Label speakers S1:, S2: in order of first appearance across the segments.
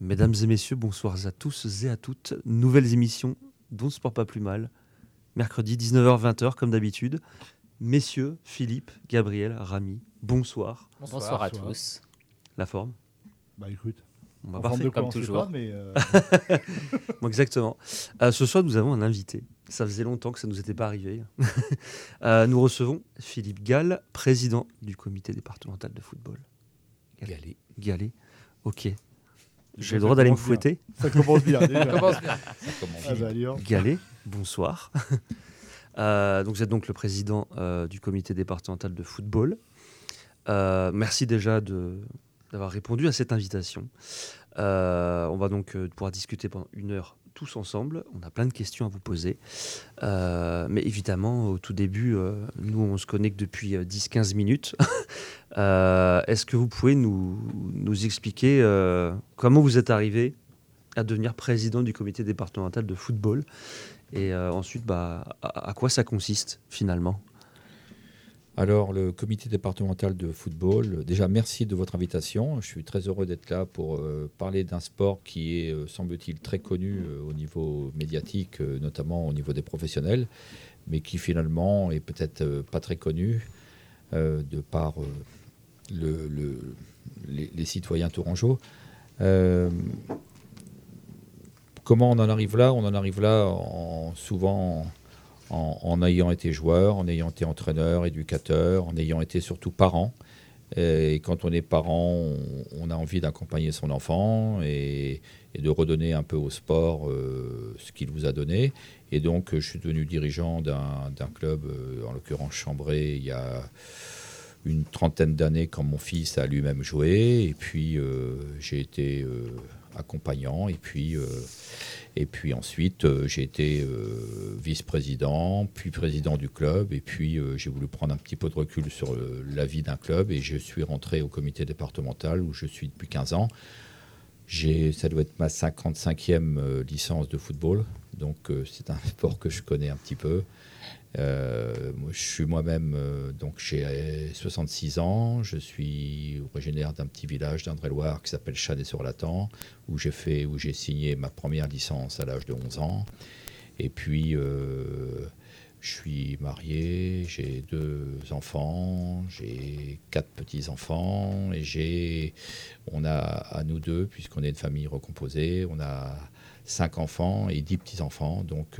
S1: Mesdames et messieurs, bonsoir à tous et à toutes. Nouvelles émissions dont Sport pas plus mal. Mercredi 19h-20h comme d'habitude. Messieurs, Philippe, Gabriel, Rami, bonsoir.
S2: Bonsoir, à tous.
S1: La forme
S3: Bah écoute,
S1: Bon, bah,
S3: en
S1: parfait.
S2: comme
S3: on
S2: toujours.
S3: pas, mais euh,
S1: Bon, exactement. Euh, ce soir, nous avons un invité. Ça faisait longtemps que ça ne nous était pas arrivé. Euh, nous recevons Philippe Gall, président du comité départemental de football.
S2: Galé.
S1: Gallet. Ok. J'ai
S3: Ça
S1: le droit d'aller me
S3: bien.
S1: fouetter.
S3: ça commence bien déjà.
S2: Commence bien.
S3: Ah bah, allez, hop.
S1: Gallet, bonsoir. Euh, donc vous êtes donc le président euh, du comité départemental de football. Euh, merci déjà de- d'avoir répondu à cette invitation. Euh, on va donc euh, pouvoir discuter pendant une heure ensemble. On a plein de questions à vous poser. Euh, mais évidemment, au tout début, euh, nous, on se connecte depuis euh, 10-15 minutes. Euh, Est-ce que vous pouvez nous, expliquer comment vous êtes arrivé à devenir président du comité départemental de football? Et ensuite, bah, à quoi ça consiste finalement?
S4: Alors, le comité départemental de football, déjà merci de votre invitation. Je suis très heureux d'être là pour euh, parler d'un sport qui est, euh, semble-t-il, très connu euh, au niveau médiatique, notamment au niveau des professionnels, mais qui finalement est peut-être pas très connu de par le- le- les, citoyens tourangeaux. Comment on en arrive là? On en arrive là en, souvent en, ayant été joueur, en ayant été entraîneur, éducateur, en ayant été surtout parent. Et quand on est parent, on, a envie d'accompagner son enfant et, de redonner un peu au sport euh, ce qu'il vous a donné. Et donc, je suis devenu dirigeant d'un club, euh, en l'occurrence Chambray, il y a une trentaine d'années quand mon fils a lui-même joué. Et puis, euh, j'ai été accompagnant. Et puis, euh, et puis ensuite, euh, j'ai été euh, vice-président, puis président du club. Et puis, j'ai voulu prendre un petit peu de recul sur la vie d'un club. Et je suis rentré au comité départemental où je suis depuis 15 ans. Ça doit être ma 55e euh, licence de football. Donc, c'est un sport que je connais un petit peu. Euh, je suis moi-même, euh, donc j'ai 66 ans. Je suis originaire d'un petit village d'Indre-et-Loire qui s'appelle Chanet-sur-Latan, où j'ai fait, où j'ai signé ma première licence à l'âge de 11 ans. Et puis, euh, je suis marié, j'ai deux enfants, j'ai quatre petits-enfants, et j'ai, on a à nous deux, puisqu'on est une famille recomposée, on a cinq enfants et dix petits-enfants. Donc,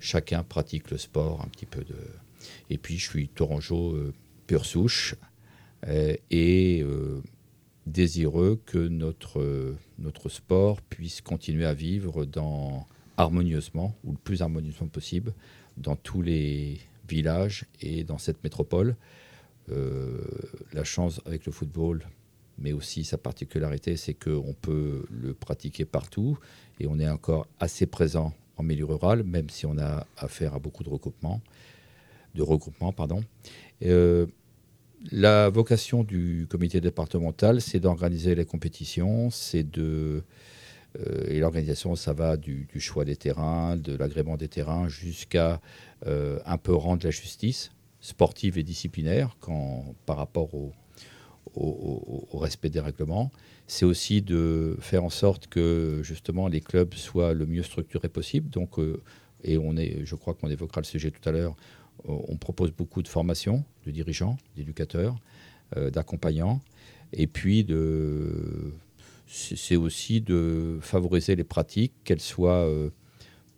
S4: chacun pratique le sport un petit peu de. Et puis, je suis tourangeau euh, pure souche euh, et euh, désireux que notre, euh, notre sport puisse continuer à vivre dans, harmonieusement, ou le plus harmonieusement possible, dans tous les villages et dans cette métropole. La chance avec le football, mais aussi sa particularité, c'est qu'on peut le pratiquer partout et on est encore assez présent en milieu rural, même si on a affaire à beaucoup de recoupements, de regroupements, pardon. Euh, la vocation du comité départemental, c'est d'organiser les compétitions, c'est de euh, et l'organisation, ça va du, choix des terrains, de l'agrément des terrains, jusqu'à euh, un peu rendre la justice sportive et disciplinaire par rapport au respect des règlements. C'est aussi de faire en sorte que justement les clubs soient le mieux structurés possible. Donc, euh, et on est, je crois qu'on évoquera le sujet tout à l'heure. On propose beaucoup de formations de dirigeants, d'éducateurs, euh, d'accompagnants, et puis c'est aussi de favoriser les pratiques, qu'elles soient euh,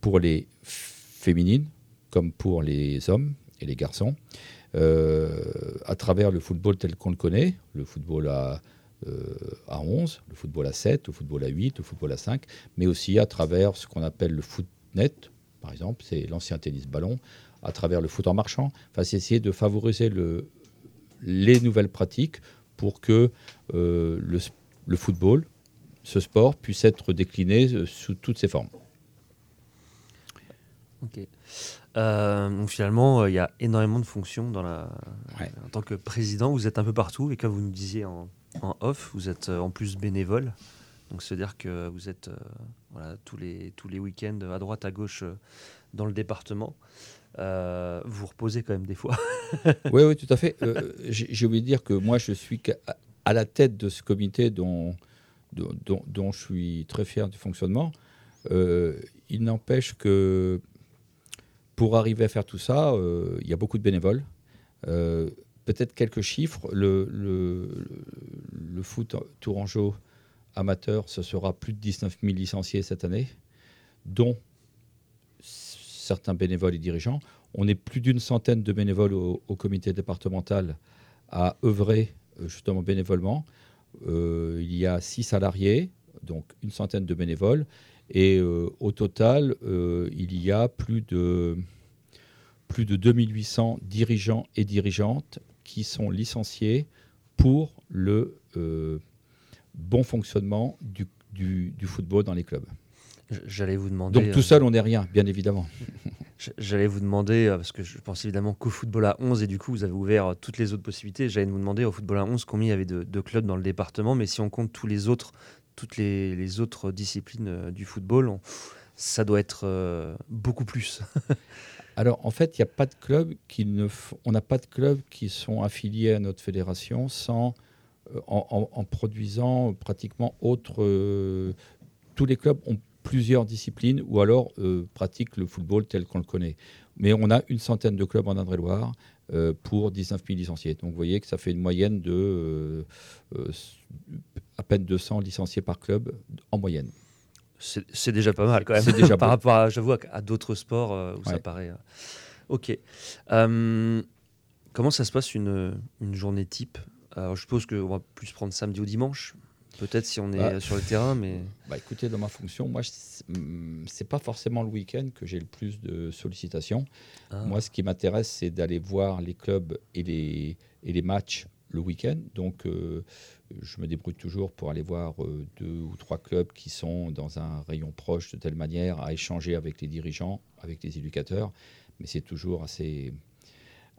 S4: pour les féminines comme pour les hommes et les garçons, à travers le football tel qu'on le connaît, le football à, à 11, le football à 7, le football à 8, le football à 5, mais aussi à travers ce qu'on appelle le foot net, par exemple, c'est l'ancien tennis ballon, à travers le foot en marchant. Enfin, c'est essayer de favoriser le, les nouvelles pratiques pour que euh, le, football, ce sport, puisse être décliné euh, sous toutes ses formes.
S1: Ok. Euh, donc finalement, euh, il y a énormément de fonctions dans la...
S4: Ouais.
S1: en tant que président. Vous êtes un peu partout et comme vous nous disiez en, en off, vous êtes euh, en plus bénévole. Donc c'est-à-dire que vous êtes euh, tous les, week-ends à droite, à gauche euh, dans le département. Vous reposez quand même des fois.
S4: oui, oui, tout à fait. J'ai oublié de dire que moi, je suis à la tête de ce comité dont, dont, je suis très fier du fonctionnement. il n'empêche que pour arriver à faire tout ça, il y a beaucoup de bénévoles. Peut-être quelques chiffres. Le, foot tourangeau amateur, ce sera plus de 19 000 licenciés cette année, dont certains bénévoles et dirigeants. On est plus d'une centaine de bénévoles au, comité départemental à œuvrer euh, justement bénévolement. Euh, il y a six salariés, donc une centaine de bénévoles. Et euh, au total, il y a plus de, plus de 2800 dirigeants et dirigeantes qui sont licenciés pour le bon fonctionnement du, du football dans les clubs.
S1: J'allais vous demander.
S4: Donc tout seul, on n'est rien, bien évidemment.
S1: J'allais vous demander, euh, parce que je pense évidemment qu'au football à 11, et du coup, vous avez ouvert euh, toutes les autres possibilités. J'allais vous demander au football à 11 combien il y avait de, clubs dans le département, mais si on compte tous les autres, toutes les, autres disciplines euh, du football, ça doit être beaucoup plus.
S4: Alors en fait, il n'y a pas de club qui ne, on n'a pas de clubs qui sont affiliés à notre fédération sans en, produisant pratiquement autre. tous les clubs ont plusieurs disciplines ou alors euh, pratique le football tel qu'on le connaît. Mais on a une centaine de clubs en Indre-et-Loire euh, pour 19 000 licenciés. Donc vous voyez que ça fait une moyenne de euh, à peine 200 licenciés par club en moyenne.
S1: C'est déjà pas mal quand même. déjà par rapport, à, j'avoue, à, d'autres sports où ça paraît. Ok. comment ça se passe une, une journée type? Alors je suppose qu'on va plus prendre samedi ou dimanche. Peut-être si on est bah, sur le terrain, mais.
S4: Bah écoutez, dans ma fonction, moi, mm, c'est pas forcément le week-end que j'ai le plus de sollicitations. Ah. Moi, ce qui m'intéresse, c'est d'aller voir les clubs et les, et les matchs le week-end. Donc, euh, je me débrouille toujours pour aller voir euh, deux ou trois clubs qui sont dans un rayon proche de telle manière à échanger avec les dirigeants, avec les éducateurs. Mais c'est toujours assez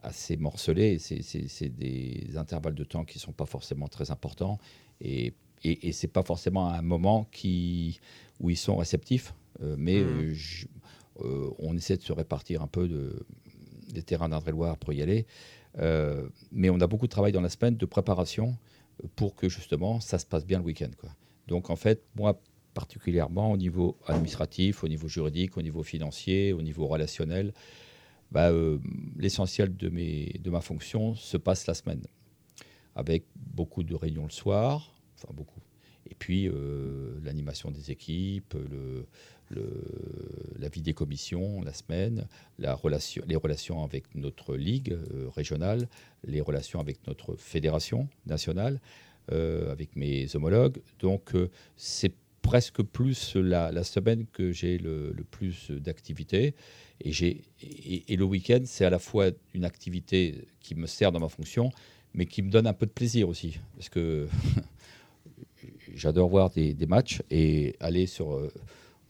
S4: assez morcelé. C'est des intervalles de temps qui ne sont pas forcément très importants. Et et, et c'est pas forcément un moment qui, où ils sont réceptifs, euh, mais mmh. on essaie de se répartir un peu de, des terrains d'Indre-et-Loire pour y aller. Mais on a beaucoup de travail dans la semaine de préparation pour que justement ça se passe bien le week-end. Donc en fait, moi particulièrement au niveau administratif, au niveau juridique, au niveau financier, au niveau relationnel, bah, l'essentiel de, mes, de ma fonction se passe la semaine, avec beaucoup de réunions le soir, enfin beaucoup. Et puis euh, l'animation des équipes, le, la vie des commissions la semaine, la les relations avec notre ligue euh, régionale, les relations avec notre fédération nationale, euh, avec mes homologues. Donc c'est presque plus la, semaine que j'ai le, plus d'activités. Et, et, le week-end, c'est à la fois une activité qui me sert dans ma fonction, mais qui me donne un peu de plaisir aussi. Parce que j'adore voir des, matchs et aller sur, euh,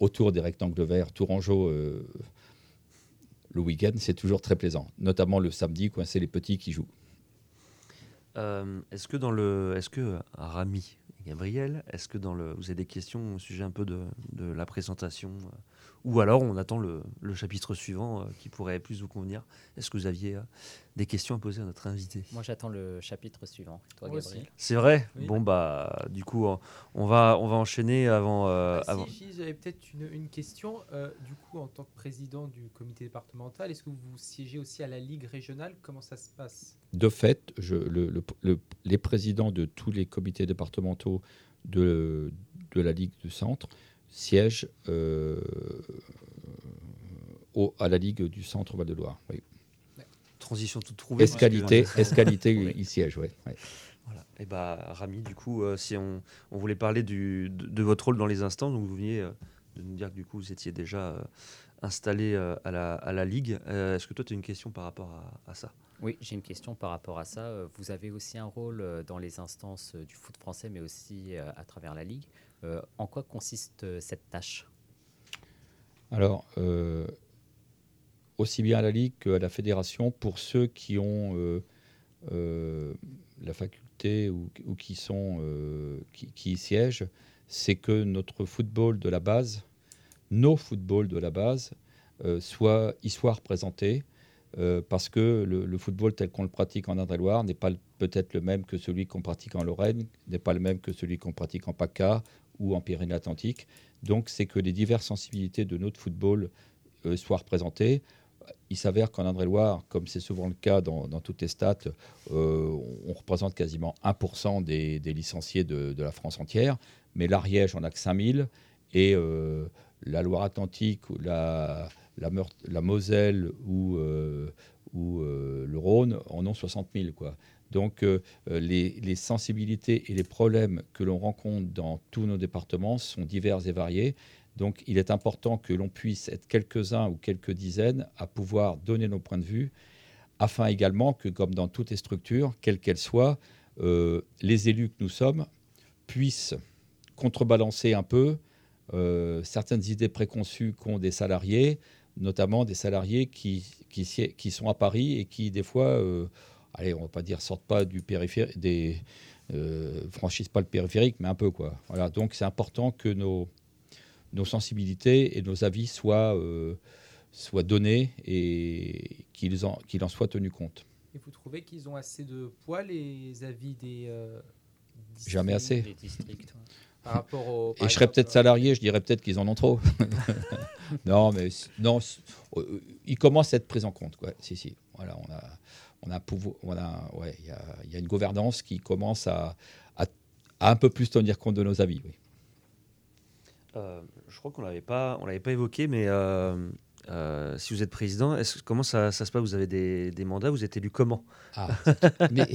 S4: autour des rectangles verts Tourangeau euh, le week-end, c'est toujours très plaisant. Notamment le samedi, c'est les petits qui jouent.
S1: Euh, est-ce que dans le, est-ce que Rami et Gabriel, est-ce que dans le, vous avez des questions au sujet un peu de, de la présentation ou alors on attend le, chapitre suivant euh, qui pourrait plus vous convenir. Est-ce que vous aviez euh, des questions à poser à notre invité?
S2: Moi j'attends le chapitre suivant. Toi Gabriel
S1: C'est vrai? Bon bah du coup on va, on va enchaîner avant...
S5: Euh, ah, Si, j'avais peut-être une, question. du coup en tant que président du comité départemental, est-ce que vous siégez aussi à la Ligue régionale? Comment ça se passe?
S4: De fait, je, le, les présidents de tous les comités départementaux de, de la Ligue du Centre siège euh, au, à la Ligue du Centre Val-de-Loire.
S1: Transition toute trouvée.
S4: Escalité, escalité il siège, oui.
S1: Voilà. Et bah, Rami, du coup, euh, si on, on, voulait parler du, de, votre rôle dans les instants, donc vous veniez euh, de nous dire que du coup vous étiez déjà installé à la, à, la, Ligue. Est-ce que toi tu as une question par rapport à, à ça?
S2: Oui, j'ai une question par rapport à ça. Vous avez aussi un rôle dans les instances du foot français, mais aussi à travers la Ligue. Euh, en quoi consiste euh, cette tâche?
S4: Alors, euh, aussi bien à la Ligue qu'à la Fédération, pour ceux qui ont la faculté ou, qui, sont, qui, y siègent, c'est que notre football de la base, nos footballs de la base, soient, y soient représentés parce que le, football tel qu'on le pratique en Indre-et-Loire n'est pas peut-être le même que celui qu'on pratique en Lorraine, n'est pas le même que celui qu'on pratique en PACA ou en Pyrénées-Atlantiques. Donc c'est que les diverses sensibilités de notre football euh, soient représentées. Il s'avère qu'en Indre-et-Loire, comme c'est souvent le cas dans, toutes les stats, euh, on représente quasiment 1% des, licenciés de, la France entière, mais l'Ariège en a que 5000 et la Loire-Atlantique, la, Moselle ou, euh, ou euh, le Rhône en ont 60 000. Quoi. Donc euh, les, sensibilités et les problèmes que l'on rencontre dans tous nos départements sont divers et variés. Donc il est important que l'on puisse être quelques-uns ou quelques dizaines à pouvoir donner nos points de vue, afin également que, comme dans toutes les structures, quelles qu'elles soient, les élus que nous sommes puissent contrebalancer un peu certaines idées préconçues qu'ont des salariés, notamment des salariés qui, sont à Paris et qui, des fois, euh, allez, on va pas dire sortent pas du périphérique, des, euh, franchissent pas le périphérique, mais un peu quoi. Voilà, donc c'est important que nos, nos sensibilités et nos avis soient, euh, soient donnés et qu'ils en, qu'il en soient tenus compte.
S5: Et vous trouvez qu'ils ont assez de poids, les avis des... Euh,
S4: Jamais assez.
S5: Des districts par rapport au,
S4: et je serais peut-être salarié, je dirais peut-être qu'ils en ont trop. non, mais non, euh, ils commencent à être pris en compte. Quoi. Si, si. Voilà, on a, on a, on a, ouais, il y a, y a, une gouvernance qui commence à, à, un peu plus tenir compte de nos avis. Oui.
S1: Euh, je crois qu'on l'avait pas, on l'avait pas évoqué, mais euh, si vous êtes président, est comment ça, ça, se passe? Vous avez des, des, mandats Vous êtes élu comment?
S4: Ah, mais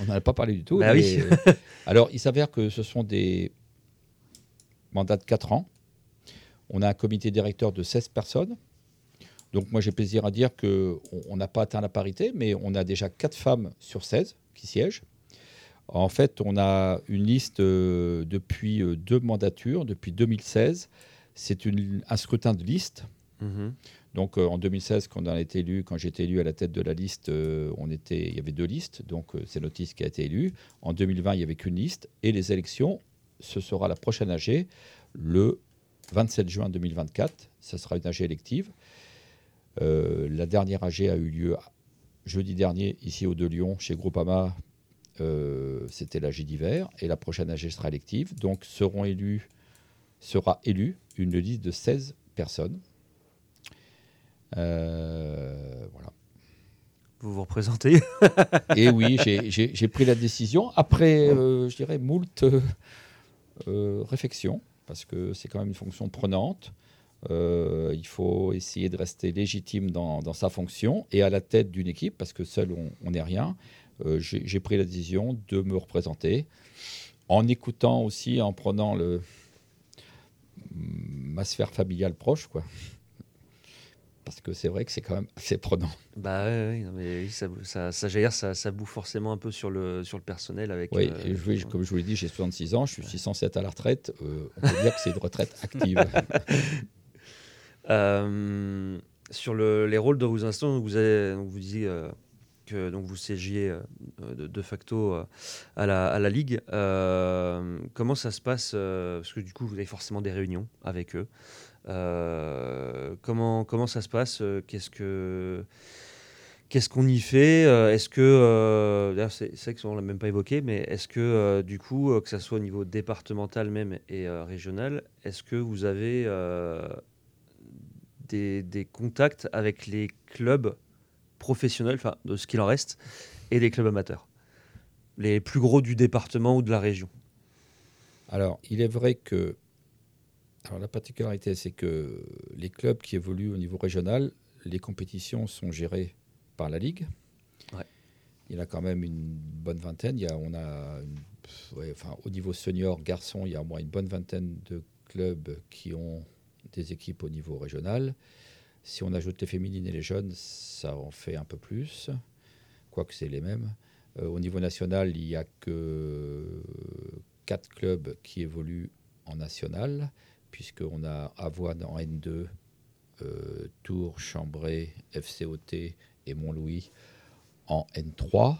S4: On n'en a pas parlé du tout.
S1: Bah oui.
S4: alors, il s'avère que ce sont des mandat de 4 ans. On a un comité directeur de 16 personnes. Donc moi j'ai plaisir à dire qu'on n'a pas atteint la parité, mais on a déjà 4 femmes sur 16 qui siègent. En fait, on a une liste euh, depuis euh, deux mandatures, depuis 2016. C'est un scrutin de liste. Mhm. Donc euh, en 2016, quand on a été élu, quand j'ai été élu à la tête de la liste, on était, il y avait deux listes. Donc c'est notre liste qui a été élue. En 2020, il n'y avait qu'une liste. Et les élections, ce sera la prochaine AG, le 27 juin 2024. Ce sera une AG élective. Euh, la dernière AG a eu lieu jeudi dernier, ici au De Lyon, chez Groupama. Euh, C'était l'AG d'hiver. Et la prochaine AG sera élective. Donc seront élus, sera élue une liste de 16 personnes. Euh, voilà.
S1: Vous vous représentez
S4: Et oui, j'ai pris la décision après, euh, je dirais, moult euh, réflexion, parce que c'est quand même une fonction prenante. Euh, il faut essayer de rester légitime dans, sa fonction et à la tête d'une équipe, parce que seul on n'est rien. Euh, j'ai pris la décision de me représenter en écoutant aussi, en prenant le, ma sphère familiale proche, quoi parce que c'est vrai que c'est quand même assez prenant.
S1: Bah oui, mais ça, ça, ça, ça, bouffe forcément un peu sur le, sur le personnel. Avec,
S4: oui, euh, comme je vous l'ai dit, j'ai 66 ans, je suis 607 à la retraite. On peut dire que c'est une retraite active.
S1: Euh, sur le, les rôles de vos instants, vous, avez, vous disiez que donc vous siégiez de, facto à la, Ligue. comment ça se passe Parce que du coup, vous avez forcément des réunions avec eux. Euh, comment, ça se passe euh, Qu'est-ce que qu'on y fait euh, Est-ce que, c'est vrai qu'on l'a même pas évoqué, mais est-ce que du coup, que ce soit au niveau départemental même et régional, est-ce que vous avez des, des, contacts avec les clubs professionnels, enfin de ce qu'il en reste, et les clubs amateurs Les plus gros du département ou de la région
S4: Alors, il est vrai que alors la particularité, c'est que les clubs qui évoluent au niveau régional, les compétitions sont gérées par la Ligue. Il y en a quand même une bonne vingtaine. Il y a, on a enfin, au niveau senior, garçon, il y a au moins une bonne vingtaine de clubs qui ont des équipes au niveau régional. Si on ajoute les féminines et les jeunes, ça en fait un peu plus, quoique c'est les mêmes. Euh, au niveau national, il n'y a que quatre clubs qui évoluent en national puisqu'on a Avoine en N2, euh, Tours, Chambray, FCOT et Montlouis en N3.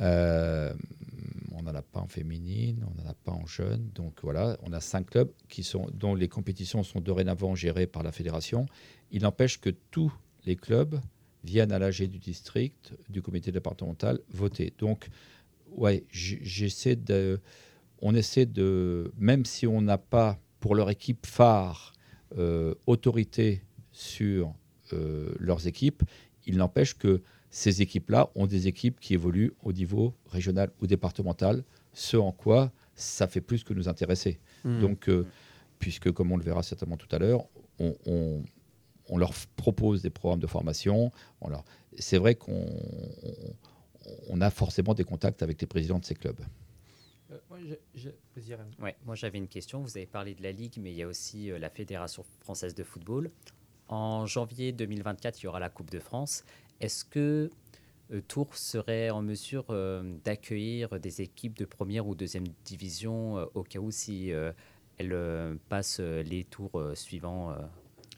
S4: Euh, on n'en a pas en féminine, on n'en a pas en jeune. Donc voilà, on a cinq clubs qui sont, dont les compétitions sont dorénavant gérées par la fédération. Il n'empêche que tous les clubs viennent à l'AG du district, du comité départemental, voter. Donc, ouais. On essaie de. Même si on n'a pas, pour leur équipe phare, euh, autorité sur euh, leurs équipes, il n'empêche que ces équipes-là ont des équipes qui évoluent au niveau régional ou départemental, ce en quoi ça fait plus que nous intéresser. Mmh. Donc, euh, puisque, comme on le verra certainement tout à l'heure, on, on leur propose des programmes de formation. C'est vrai qu'on on a forcément des contacts avec les présidents de ces clubs.
S2: Euh, moi, j'avais une question. Vous avez parlé de la Ligue, mais il y a aussi euh, la Fédération française de football. En janvier 2024, il y aura la Coupe de France. Est-ce que euh, Tours serait en mesure d'accueillir des équipes de première ou deuxième division au cas où si elles passent les tours suivants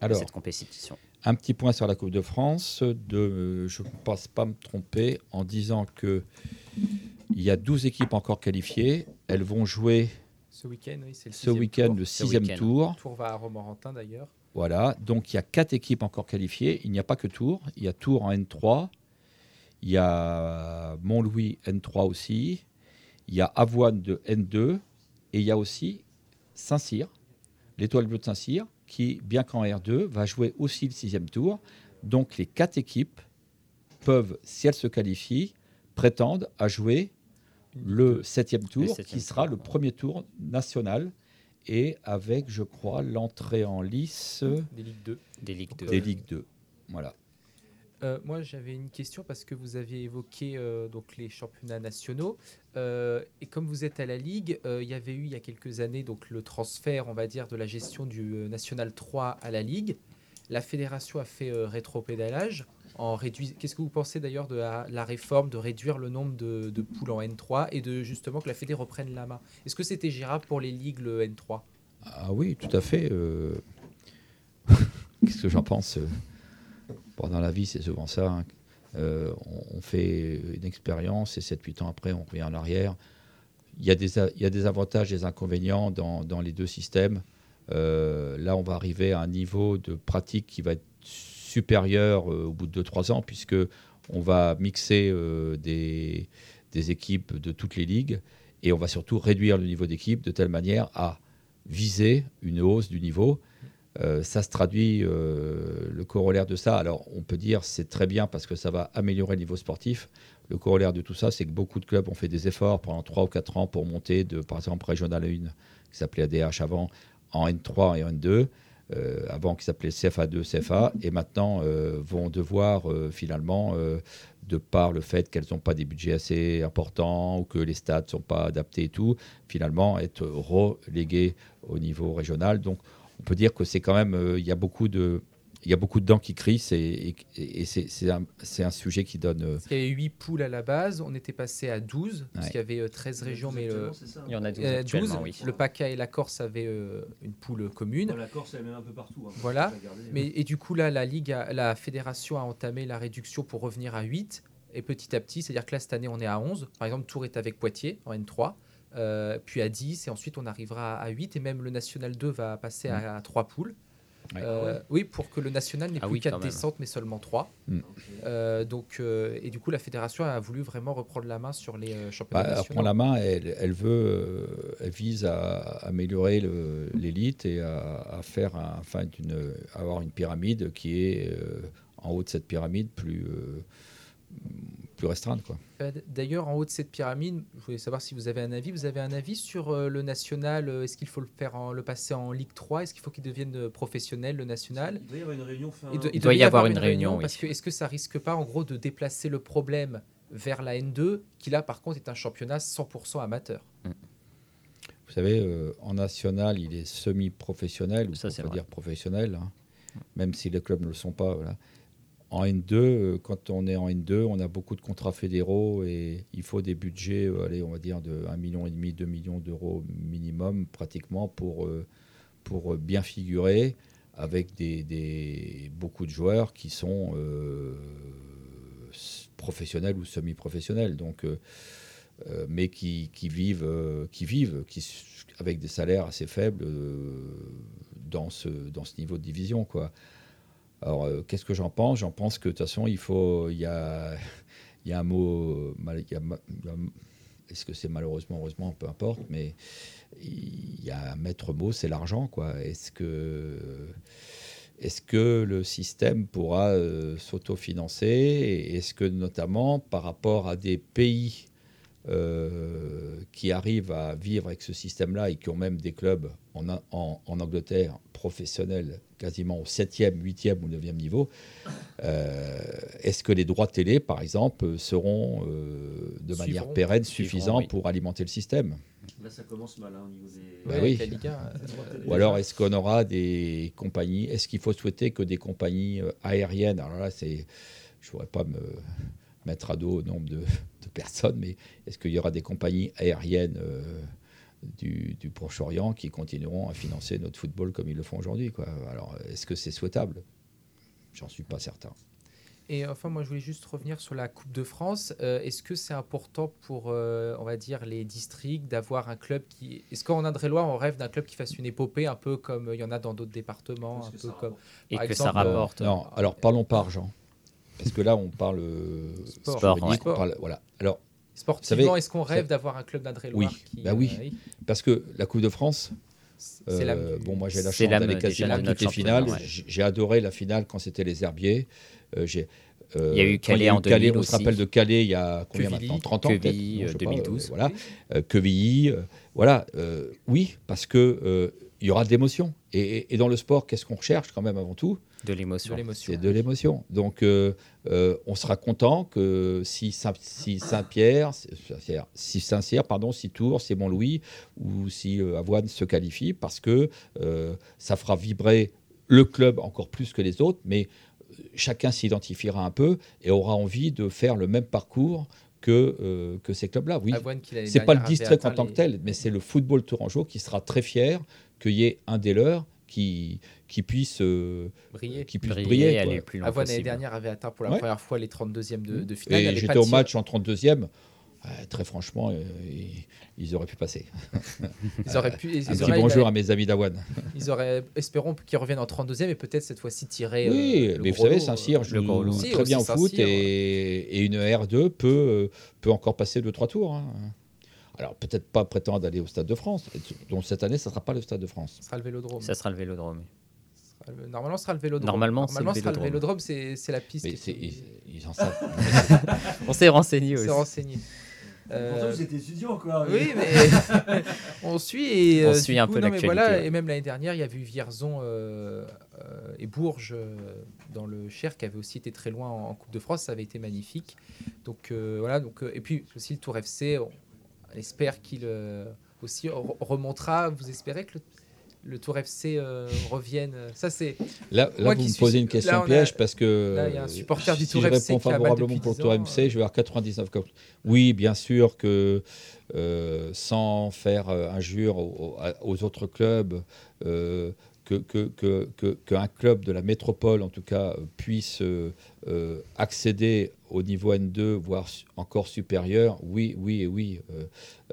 S2: alors, cette compétition?
S4: Un petit point sur la Coupe de France. De, je ne pense pas me tromper en disant que il y a 12 équipes encore qualifiées. Elles vont jouer
S5: ce week-end, oui,
S4: le ce week-end le sixième tour.
S5: Tour va à Romorantin d'ailleurs.
S4: Voilà, donc il y a quatre équipes encore qualifiées. Il n'y a pas que Tours. Il y a Tours en N3. Il y a Montlouis N3 aussi. Il y a Avoine de N2. Et il y a aussi Saint-Cyr, l'étoile bleue de Saint-Cyr, qui, bien qu'en R2, va jouer aussi le sixième tour. Donc les quatre équipes peuvent, si elles se qualifient, prétendre à jouer le septième tour, qui sera le premier tour national, et avec, je crois, l'entrée en lice
S5: des Ligues 2.
S2: Des Ligues 2.
S4: Des Ligues 2. Voilà.
S5: Euh, moi, j'avais une question parce que vous aviez évoqué euh, donc les championnats nationaux euh, et comme vous êtes à la ligue, il y avait eu il y a quelques années donc le transfert, on va dire, de la gestion du national 3 à la ligue. La fédération a fait rétropédalage en Qu'est-ce que vous pensez d'ailleurs de la, réforme de réduire le nombre de, de, poules en N3 et de justement que la fédé reprenne la main? Est-ce que c'était gérable pour les ligues le N3
S4: Ah oui, tout à fait. Qu'est-ce que j'en pense dans la vie, c'est souvent ça. Hein. Euh, on, fait une expérience et 7-8 ans après, on revient en arrière. Il y, a des, il y a des avantages et des inconvénients dans, dans les deux systèmes. Euh, là, on va arriver à un niveau de pratique qui va être supérieur euh, au bout de 2-3 ans, puisque on va mixer des, des, équipes de toutes les ligues et on va surtout réduire le niveau d'équipe de telle manière à viser une hausse du niveau. Euh, ça se traduit, euh, le corollaire de ça, alors on peut dire c'est très bien parce que ça va améliorer le niveau sportif. Le corollaire de tout ça, c'est que beaucoup de clubs ont fait des efforts pendant 3 ou 4 ans pour monter de, par exemple, Régional 1, qui s'appelait ADH avant, en N3 et en N2, euh, avant qui s'appelait CFA2, CFA, et maintenant vont devoir finalement, de par le fait qu'elles n'ont pas des budgets assez importants ou que les stades ne sont pas adaptés et tout, finalement être reléguées au niveau régional. Donc on peut dire que c'est quand même, euh, il y a beaucoup de, y a beaucoup de dents qui crissent et, c'est un, sujet qui donne. Euh,
S5: il y avait 8 poules à la base, on était passé à 12, parce qu'il y avait 13 euh, régions, mais.
S2: il y en a 12,
S5: oui. Le PACA et la Corse avaient une poule commune.
S1: la Corse, elle est même un peu partout. Hein.
S5: voilà. mais, et du coup, là, la, Ligue la fédération a entamé la réduction pour revenir à 8. Et petit à petit, c'est-à-dire que là, cette année, on est à 11. Par exemple, Tours est avec Poitiers en N3. Euh, puis à 10, et ensuite on arrivera à 8, et même le National 2 va passer à, 3 poules. Euh, oui, pour que le national n'ait ah plus 4 descentes, mais seulement 3. Mm. Euh, donc, et du coup, la fédération a voulu vraiment reprendre la main sur les championnats bah, nationaux.
S4: Elle la main, elle, elle veut, elle vise à améliorer l'élite et à, faire enfin, une, avoir une pyramide qui est en haut de cette pyramide plus plus restreinte. Quoi.
S5: Euh, d'ailleurs, en haut de cette pyramide, je voulais savoir si vous avez un avis. Vous avez un avis sur euh, le national euh, Est-ce qu'il faut le faire en, le passer en Ligue 3 Est-ce qu'il faut qu'il devienne professionnel, le national?
S1: Il doit y avoir une réunion.
S2: il, doit, y, avoir, une, réunion,
S5: parce que est-ce que ça risque pas, en gros, de déplacer le problème vers la N2, qui là, par contre, est un championnat 100% amateur? Mm.
S4: Vous savez, en national, il est semi-professionnel, ou ça, on peut dire professionnel, hein. même si les clubs ne le sont pas. Voilà. En N2, euh, quand on est en N2, on a beaucoup de contrats fédéraux et il faut des budgets, euh, allez, on va dire de 1,5 million, 2 millions d'euros minimum pratiquement pour, euh, pour bien figurer avec des, beaucoup de joueurs qui sont professionnels ou semi-professionnels. Donc, mais qui, vivent, qui vivent avec des salaires assez faibles dans, ce, dans ce niveau de division. Quoi. Alors, qu'est-ce que j'en pense? J'en pense que de toute façon, il faut, il y a, y a un mot, est-ce que c'est malheureusement, heureusement, peu importe, mais il y a un maître mot, c'est l'argent, quoi. Est-ce que est-ce que le système pourra euh, s'autofinancer? Est-ce que notamment par rapport à des pays euh, qui arrivent à vivre avec ce système-là et qui ont même des clubs en, en, Angleterre professionnels quasiment au 7e, 8e ou 9e niveau, euh, est-ce que les droits télé, par exemple, seront de manière pérenne suffisants pour alimenter le système?
S1: Là, ça commence mal hein, au niveau des.
S4: Bah oui. Euh, Ou alors, est-ce qu'on aura des compagnies Est-ce qu'il faut souhaiter que des compagnies euh, aériennes? Alors là, c'est, je ne voudrais pas me mettre à dos au nombre de, personnes, mais est-ce qu'il y aura des compagnies aériennes euh, du, du Proche-Orient qui continueront à financer notre football comme ils le font aujourd'hui Alors, est-ce que c'est souhaitable? J'en suis pas certain.
S5: Et enfin, moi, je voulais juste revenir sur la Coupe de France. Euh, est-ce que c'est important pour, euh, on va dire, les districts d'avoir un club qui. Est-ce qu'en Indre-et-Loire, on rêve d'un club qui fasse une épopée, un peu comme il y en a dans d'autres départements un peu comme,
S2: Et que ça rapporte.
S4: non, alors parlons pas argent. Parce que là, on parle
S5: sport. sport,
S4: voilà. Alors,
S5: Sportivement, est-ce qu'on rêve d'avoir un club d'Indre-et-Loire
S4: oui. Qui, bah oui. Euh, parce que la Coupe de France, bon, moi j'ai la chance d'aller quasiment toutes les finales. J'ai adoré la finale quand c'était les Herbiers.
S2: Euh, j'ai euh, il y a eu Calais en 2000
S4: On se rappelle de Calais il y a combien maintenant 30 ans
S2: Quevilly, 2012.
S4: Euh, voilà. Quevilly, voilà. oui, parce que il y aura de l'émotion. Et, dans le sport, qu'est-ce qu'on recherche quand même avant tout?
S2: De l'émotion.
S4: C'est de l'émotion. Donc, on sera content que si Saint-Pierre, si Saint-Cyr, pardon, si Tours, si Mont-Louis ou si Avoine se qualifie, parce que ça fera vibrer le club encore plus que les autres, mais chacun s'identifiera un peu et aura envie de faire le même parcours que, euh, que ces clubs-là. Oui, c'est pas le district en tant que tel, mais c'est le football tourangeau qui sera très fier qu'il y ait un des leurs qui, qui puisse euh,
S5: briller.
S4: Qui puisse briller,
S5: Avoine l'année dernière avait atteint pour la première fois les 32e de, de finale.
S4: Et j'étais au match en 32e très franchement, euh, ils, auraient pu passer.
S5: Ils auraient pu.
S4: un petit bonjour à mes amis d'Awan.
S5: Ils auraient, espérons qu'ils reviennent en 32e et peut-être cette fois-ci tirer.
S4: Oui, euh, mais vous savez, Saint-Cyr joue le très bien au foot et, une R2 peut, peut encore passer 2-3 tours. Hein. Alors peut-être pas prétendre d'aller au Stade de France. Donc cette année, ça ne sera pas le Stade de France.
S5: Ça sera le Vélodrome.
S2: Ça sera le Vélodrome.
S5: Normalement, ce sera le vélodrome.
S2: Normalement, Normalement
S5: ce sera le vélodrome, c'est la piste.
S4: ils, en savent.
S2: On s'est renseigné aussi.
S5: On s'est renseigné.
S1: Euh... vous êtes étudiant, quoi.
S5: Oui, mais on suit et
S2: on euh, suit un peu l'actualité. Voilà,
S5: et même l'année dernière, il y a eu Vierzon euh, euh, et Bourges dans le Cher qui avait aussi été très loin en, Coupe de France. Ça avait été magnifique. Donc voilà. Donc et puis aussi le Tour FC, on, espère qu'il aussi remontera. Vous espérez que le le Tour FC euh, revienne. Ça, c'est.
S4: Là, là vous me posez une question piège parce que.
S5: Là, il y a un supporter du Tour
S4: si
S5: FC.
S4: Je réponds favorablement pour le Tour MC, euh. je vais avoir 99 Oui, bien sûr que euh, sans faire injure aux, aux, autres clubs, qu'un que, que, club de la métropole, en tout cas, puisse accéder au niveau N2, voire encore supérieur, oui, oui et oui. Euh,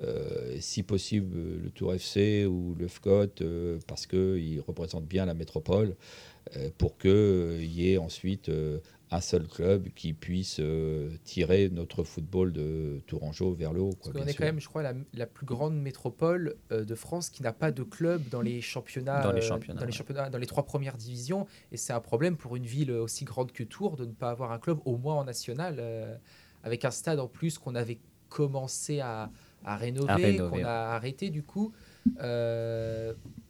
S4: euh, si possible, le Tour FC ou le FCOT, euh, parce qu'ils représentent bien la métropole, pour qu'il y ait ensuite un seul club qui puisse euh, tirer notre football de Tourangeau vers le haut.
S5: Quoi, Parce est quand même, je crois, la, plus grande métropole euh, de France qui n'a pas de club dans les championnats,
S2: dans les euh, championnats,
S5: dans, les championnats dans les trois premières divisions. Et c'est un problème pour une ville aussi grande que Tours de ne pas avoir un club, au moins en national, avec un stade en plus qu'on avait commencé à, à rénover, qu'on a arrêté du coup.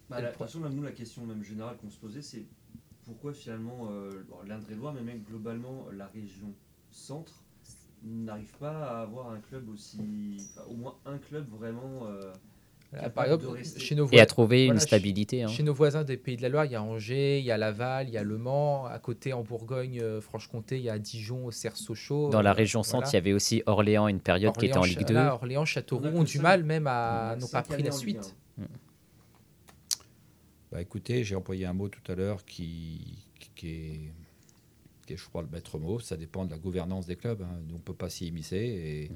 S1: Bah, la, nous, la question même générale qu'on se posait, c'est pourquoi finalement euh, l'Indre-et-Loire, mais même globalement la région centre, n'arrive pas à avoir un club aussi. au moins un club vraiment. Euh,
S5: par exemple, chez nos
S2: et à trouver une stabilité. Hein.
S5: Chez nos voisins des Pays de la Loire, il y a Angers, il y a Laval, il y a Le Mans. À côté, en Bourgogne, euh, Franche-Comté, il y a Dijon, Auxerre-Sochaux.
S2: Dans la région centre, il y avait aussi Orléans, une période qui était en Ligue 2.
S5: Orléans, Châteauroux ont du mal même à n'ont pas pris la suite.
S4: Bah, écoutez, j'ai employé un mot tout à l'heure qui, est, je crois, le maître mot. Ça dépend de la gouvernance des clubs. Hein. On ne peut pas s'y immiscer.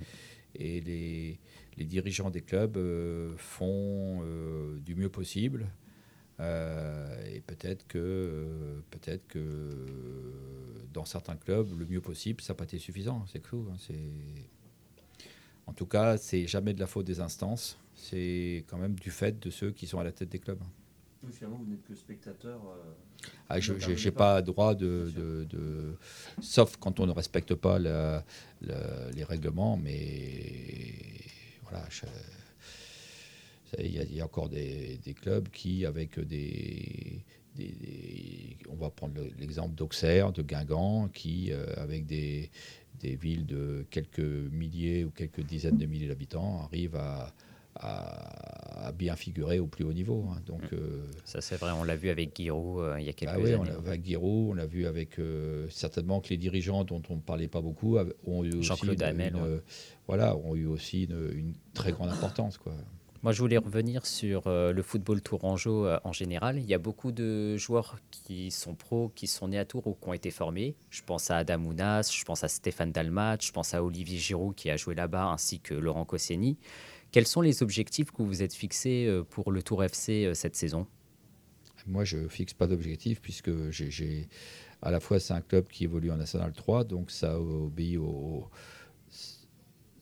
S4: Et, les, dirigeants des clubs euh, font euh, du mieux possible. et peut-être que, peut-être que dans certains clubs, le mieux possible, ça n'a pas été suffisant. C'est tout. Hein, c'est en tout cas, c'est jamais de la faute des instances, c'est quand même du fait de ceux qui sont à la tête des clubs.
S1: Finalement, vous n'êtes que spectateur.
S4: Euh, ah, je n'ai pas droit de, de, Sauf quand on ne respecte pas les règlements, mais voilà. Il y, a encore des, clubs qui, avec des, on va prendre l'exemple d'Auxerre, de Guingamp, qui, euh, avec des, des villes de quelques milliers ou quelques dizaines de milliers d'habitants arrivent à, à, bien figurer au plus haut niveau. Hein. Donc, mm. euh,
S2: ça c'est vrai, on l'a vu avec Giroud euh, il y a quelques
S4: ah
S2: oui,
S4: On l'a vu avec Giroud, on l'a vu avec euh, certainement que les dirigeants dont on ne parlait pas beaucoup ont eu aussi, une, voilà, ont eu aussi une, très grande importance. Quoi.
S2: Moi, je voulais revenir sur euh, le football tourangeau euh, en général. Il y a beaucoup de joueurs qui sont pros, qui sont nés à Tours ou qui ont été formés. Je pense à Adam Ounas, je pense à Stéphane Dalmat, je pense à Olivier Giroud qui a joué là-bas, ainsi que Laurent Koscielny. Quels sont les objectifs que vous vous êtes fixés euh, pour le Tour FC cette saison?
S4: Moi, je ne fixe pas d'objectif puisque j'ai à la fois c'est un club qui évolue en National 3, donc ça obéit au...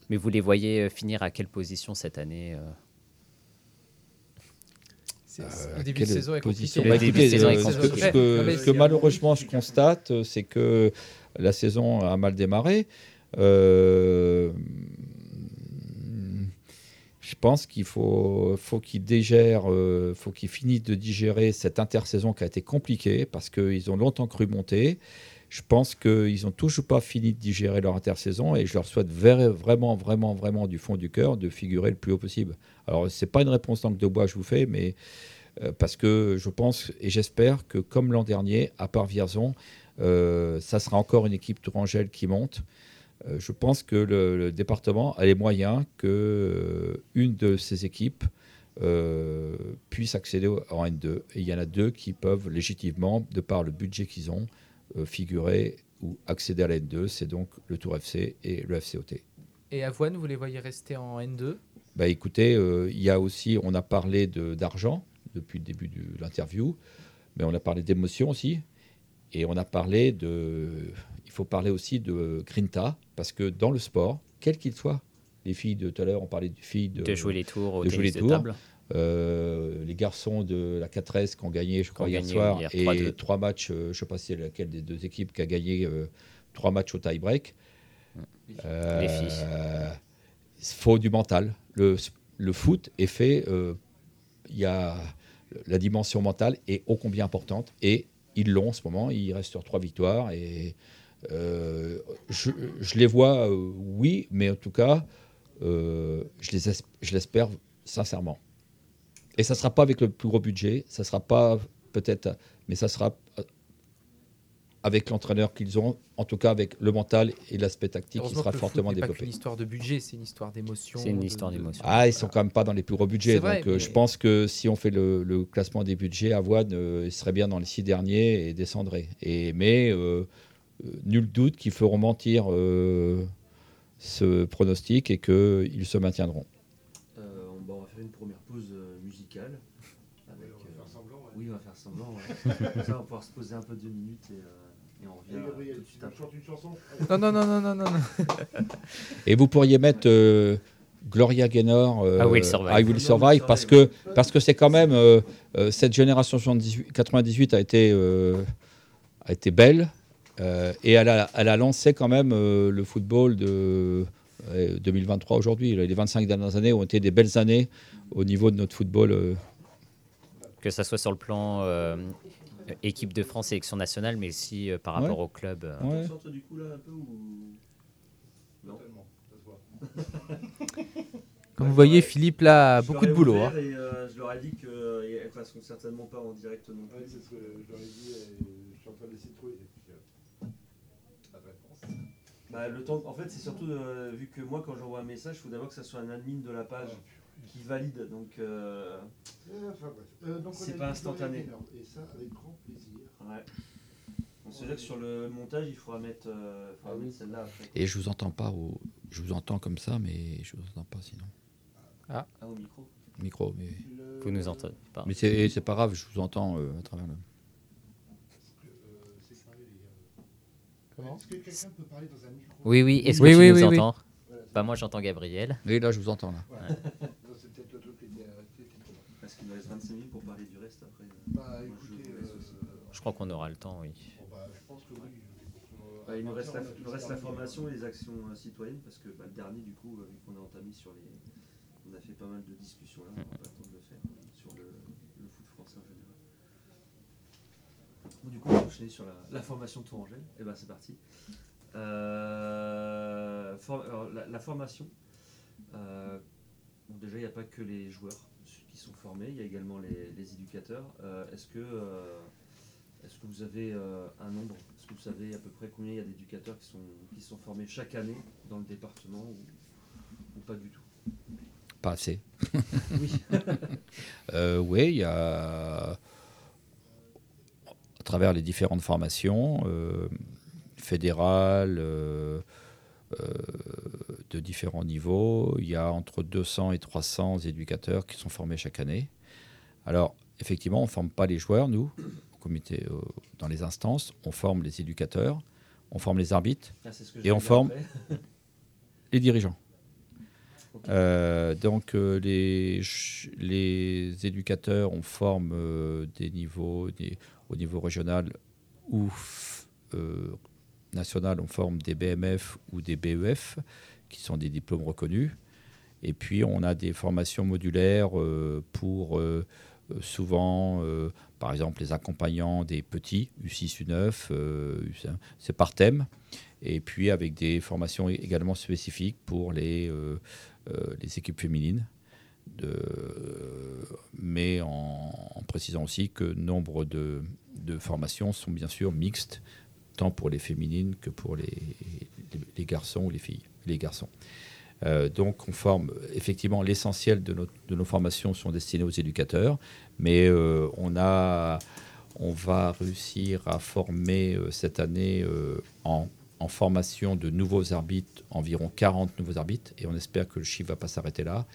S2: Mais vous les voyez finir à quelle position cette année
S5: le début de saison est compliqué.
S4: Ce que malheureusement je constate, euh, c'est que la saison a mal démarré. Euh, je pense qu'il faut, qu'ils digèrent, euh, faut qu'ils finissent de digérer cette intersaison qui a été compliquée parce qu'ils ont longtemps cru monter. Je pense qu'ils n'ont toujours pas fini de digérer leur intersaison et je leur souhaite vraiment, vraiment, vraiment du fond du cœur de figurer le plus haut possible. Alors, ce n'est pas une réponse que de bois je vous fais, mais euh, parce que je pense et j'espère que comme l'an dernier, à part Vierzon, euh, ça sera encore une équipe Tourangelle qui monte. Euh, je pense que le, département a les moyens que une de ces équipes puisse accéder en N2. Et il y en a deux qui peuvent légitimement, de par le budget qu'ils ont, figurer ou accéder à la N2. C'est donc le Tour FC et le FCOT.
S5: Et Avoine, vous les voyez rester en N2
S4: bah écoutez, il y a aussi, on a parlé d'argent, depuis le début de l'interview. Mais on a parlé d'émotion aussi. Et on a parlé de. Il faut parler aussi de Grinta, parce que dans le sport, quel qu'il soit, les filles de tout à l'heure, on parlait de filles de,
S2: de jouer les tours, de jouer les tours. Table.
S4: Euh, les garçons de la 4S qui ont gagné, je crois, hier soir, et trois matchs, euh, je ne sais pas si c'est laquelle des deux équipes qui a gagné euh, trois matchs au tie-break. Il faut du mental. Le, le foot est fait. Il y a la dimension mentale est ô combien importante et ils l'ont en ce moment. Ils restent sur trois victoires et euh, je, les vois, euh, oui, mais en tout cas, euh, je l'espère sincèrement. Et ça ne sera pas avec le plus gros budget, ça ne sera pas peut-être, mais ça sera avec l'entraîneur qu'ils ont, en tout cas avec le mental et l'aspect tactique qui sera fortement développé. C'est
S5: une histoire de budget, c'est une histoire d'émotion.
S2: C'est une histoire d'émotion.
S4: Ah, ils sont quand même pas dans les plus gros budgets. donc euh, je pense que si on fait le, classement des budgets, Avoine euh, serait bien dans les six derniers et descendrait. Et, mais euh, nul doute qu'ils feront mentir ce pronostic et qu'ils se maintiendront.
S1: on va faire une première pause musicale. Avec, on va faire semblant. Oui, on va faire semblant. Ça, on va pouvoir se poser un peu deux minutes et
S5: non, non, non, non, non, non.
S4: Et vous pourriez mettre euh, Gloria Gaynor, euh, I Will Survive, parce que parce que c'est quand même euh, cette génération 98 a été a été belle et elle a, elle a lancé quand même le football de 2023 aujourd'hui. Les 25 dernières années ont été des belles années au niveau de notre football.
S2: Que ça soit sur le plan euh, équipe de France, sélection nationale, mais aussi euh, par rapport au club. Euh.
S1: Ouais. On du coup là un peu ou?
S5: Non Comme vous voyez, Philippe là a beaucoup de boulot. Hein.
S1: Et, euh, je leur ai dit qu'elles ne passeront certainement pas en direct non plus. c'est ce que je leur ai dit. Et je suis en train d'essayer de trouver. Bah, le temps, en fait, c'est surtout vu que moi, quand j'envoie un message, il faut d'abord que ça soit un admin de la page qui valide. Donc, euh, euh, c'est pas instantané. Et ça, avec grand plaisir. Ouais. On se dit que sur le montage, il faudra mettre, euh, ah celle-là.
S4: Et je vous entends pas, au... je vous entends comme ça, mais je vous entends pas sinon.
S1: Ah, ah au micro.
S4: micro. Mais...
S2: Vous nous entendez pas.
S4: Mais c'est pas grave, je vous entends à travers le.
S2: Est-ce que quelqu'un peut parler dans un micro Oui, oui. Est-ce que tu nous entends? Bah, Moi, j'entends Gabriel.
S4: Oui, là, je vous entends. Là.
S1: Parce qu'il nous reste 25 minutes pour parler du reste après.
S2: Bah, écoutez, je, euh, je crois qu'on aura le temps, oui.
S1: Bah, je pense que oui. Bah, il nous reste, la, il nous reste la formation et les actions euh, citoyennes, parce que bah, le dernier, du coup, vu qu'on est entamé sur les. On a fait pas mal de discussions là, on n'a pas le temps de le faire, sur le, le foot français en général. Du coup, on va enchaîner sur la, la formation de Tourangelle. Et eh ben c'est parti. Euh, for, alors, la, la, formation. Euh, bon, déjà, il n'y a pas que les joueurs qui sont formés, il y a également les, les éducateurs. Euh, est-ce que, euh, est que vous avez un nombre? Est-ce que vous savez à peu près combien il y a d'éducateurs qui sont, qui sont formés chaque année dans le département ou, ou pas du tout?
S4: Pas assez. oui. oui, il y a travers les différentes formations fédérales, euh, de différents niveaux. Il y a entre 200 et 300 éducateurs qui sont formés chaque année. Alors, effectivement, on ne forme pas les joueurs, nous, au comité, euh, dans les instances. On forme les éducateurs, on forme les arbitres ah, et on forme les dirigeants. Euh, donc les, les éducateurs, on forme des niveaux au niveau régional ou nationale, on forme des BMF ou des BEF, qui sont des diplômes reconnus. Et puis, on a des formations modulaires euh, pour euh, euh, souvent, par exemple, les accompagnants des petits, U6, U9, c'est par thème. Et puis, avec des formations également spécifiques pour les, les équipes féminines. Mais en, précisant aussi que nombre de, formations sont bien sûr mixtes tant pour les féminines que pour les, garçons ou les filles, les garçons. Euh, donc on forme effectivement l'essentiel de, de, nos formations sont destinées aux éducateurs, mais euh, on, a, on va réussir à former euh, cette année en, en, formation de nouveaux arbitres, environ 40 nouveaux arbitres, et on espère que le chiffre ne va pas s'arrêter là.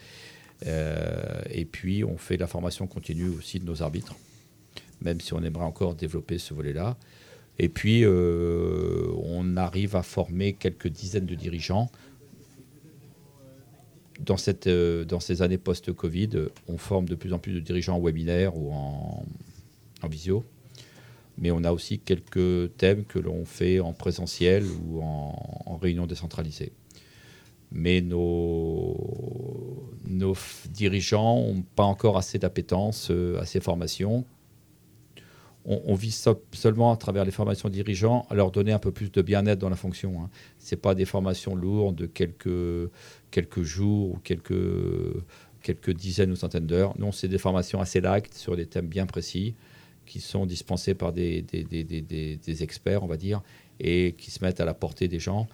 S4: Et puis on fait la formation continue aussi de nos arbitres, même si on aimerait encore développer ce volet-là. Et puis, euh, on arrive à former quelques dizaines de dirigeants. Dans, cette, euh, dans ces années post-Covid, on forme de plus en plus de dirigeants en webinaire ou en, visio. Mais on a aussi quelques thèmes que l'on fait en présentiel ou en, en réunion décentralisée. Mais nos, nos dirigeants n'ont pas encore assez d'appétence euh, à ces formations on, vise seulement à travers les formations dirigeants à leur donner un peu plus de bien-être dans la fonction. Hein. Ce pas des formations lourdes de quelques, quelques jours ou quelques, quelques dizaines ou centaines d'heures. Non, c'est des formations assez light sur des thèmes bien précis qui sont dispensés par des, des, experts, on va dire, et qui se mettent à la portée des gens.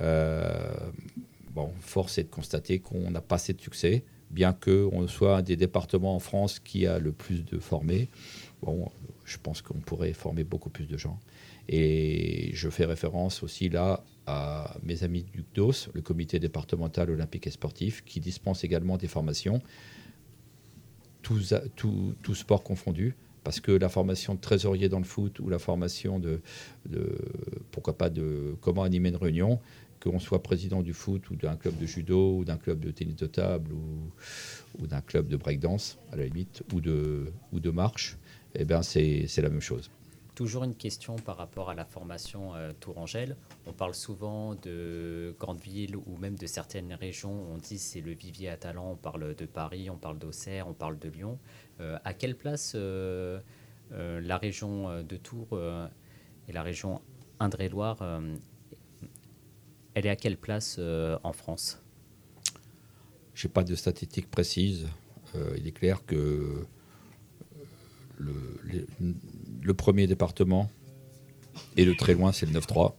S4: Euh, bon, force est de constater qu'on n'a pas assez de succès, bien qu'on soit un des départements en France qui a le plus de formés. Bon, je pense qu'on pourrait former beaucoup plus de gens. Et je fais référence aussi là à mes amis du CDOS, le comité départemental olympique et sportif, qui dispense également des formations, tous, tous, sports confondus, parce que la formation de trésorier dans le foot ou la formation de pourquoi pas, de comment animer une réunion, qu'on soit président du foot ou d'un club de judo ou d'un club de tennis de table ou, d'un club de breakdance, à la limite, ou de, marche, eh ben c'est la même chose.
S2: Toujours une question par rapport à la formation euh, Tourangelle. On parle souvent de grandes villes ou même de certaines régions. On dit c'est le vivier à talent. On parle de Paris, on parle d'Auxerre, on parle de Lyon. Euh, à quelle place euh, la région de Tours et la région Indre-et-Loire, elle est à quelle place en France?
S4: Je n'ai pas de statistiques précises. il est clair que le, premier département et le très loin, c'est le 9-3.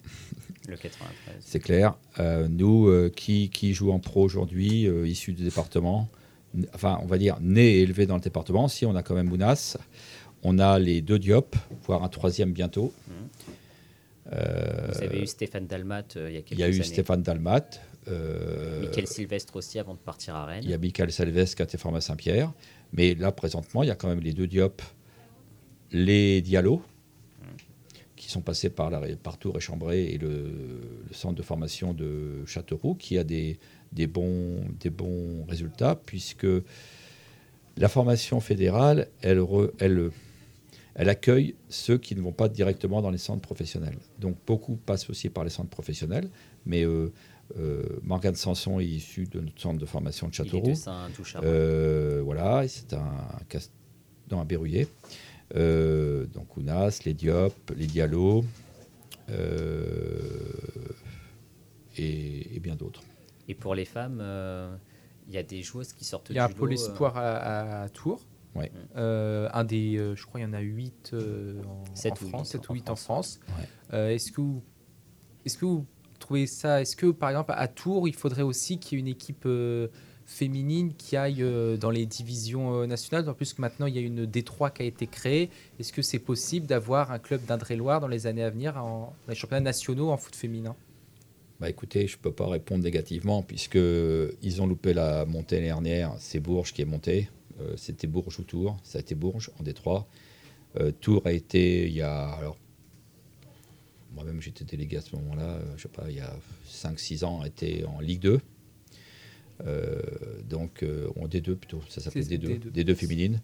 S2: Le 93.
S4: C'est clair. Euh, nous, euh, qui, qui jouons en pro aujourd'hui, euh, issus du département, enfin, on va dire nés et élevés dans le département, si on a quand même Mounas, on a les deux Diop, voire un troisième bientôt.
S2: Mmh. Vous avez eu Stéphane Dalmat il y a quelques années.
S4: Il y a eu Stéphane Dalmat.
S2: Euh, Michael Sylvestre aussi avant de partir à Rennes.
S4: Il y a Michael Sylvestre qui a été formé à Saint-Pierre. Mais là, présentement, il y a quand même les deux Diop, les Diallo, qui sont passés par, la, par Tours et Chambray et le, centre de formation de Châteauroux, qui a des, des, bons, des bons résultats, puisque la formation fédérale, elle, elle, elle accueille ceux qui ne vont pas directement dans les centres professionnels. Donc beaucoup passent aussi par les centres professionnels, mais euh, euh, Morgane Sanson est issu de notre centre de formation de Châteauroux. Euh, voilà, c'est un dans un Berruyer. Euh, donc Ounas, les Diop, les Diallo et, bien d'autres.
S2: Et pour les femmes, il y a des joueuses qui sortent
S5: du Il y a un pôle espoir à, Tours.
S4: Ouais.
S5: un des, je crois, il y en a 8 en, France, 7 ou 8 en France. est-ce que est-ce que vous trouver ça Est-ce que, par exemple, à Tours, il faudrait aussi qu'il y ait une équipe euh, féminine qui aille euh, dans les divisions euh, nationales En plus que maintenant, il y a une D3 qui a été créée. Est-ce que c'est possible d'avoir un club d'Indre-et-Loire dans les années à venir en, dans les championnats nationaux en foot féminin?
S4: Bah écoutez, je ne peux pas répondre négativement puisqu'ils ont loupé la montée dernière. C'est Bourges qui est monté. C'était Bourges ou Tours. Ça a été Bourges en D3. Tours a été, il y a, alors moi-même, j'étais délégué à ce moment-là, euh, je sais pas, il y a 5-6 ans, était en Ligue 2. Euh, donc, euh, en D2 plutôt, ça s'appelait D2, D2, féminine.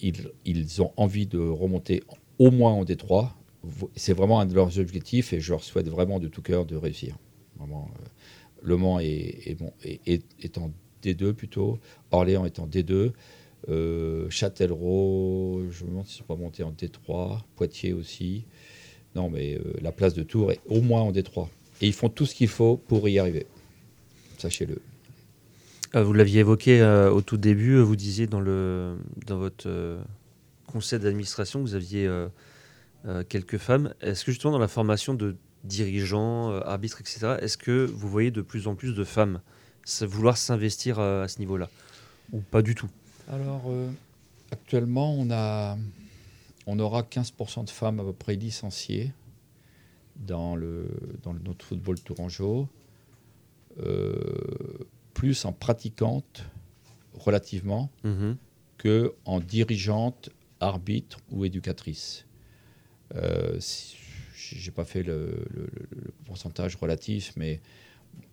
S4: ils, ils, ont envie de remonter au moins en D3. C'est vraiment un de leurs objectifs et je leur souhaite vraiment de tout cœur de réussir. Vraiment, le Mans est, est, bon, est, est, en D2 plutôt, Orléans est en D2. Châtellerault, je me demande s'ils ne sont pas montés en D3, Poitiers aussi. Non, mais euh, la place de Tours est au moins en Détroit. Et ils font tout ce qu'il faut pour y arriver. Sachez-le.
S1: Euh, vous l'aviez évoqué euh, au tout début, vous disiez dans, le, dans votre conseil d'administration que vous aviez quelques femmes. Est-ce que justement dans la formation de dirigeants, arbitres, etc., est-ce que vous voyez de plus en plus de femmes vouloir s'investir à ce niveau-là Ou pas du tout
S4: Alors, actuellement, on a on aura 15% de femmes à peu près licenciées dans, le, dans notre football tourangeau, euh, plus en pratiquante relativement mhm. que en dirigeante, arbitre ou éducatrice. Euh, J'ai pas fait le, pourcentage relatif, mais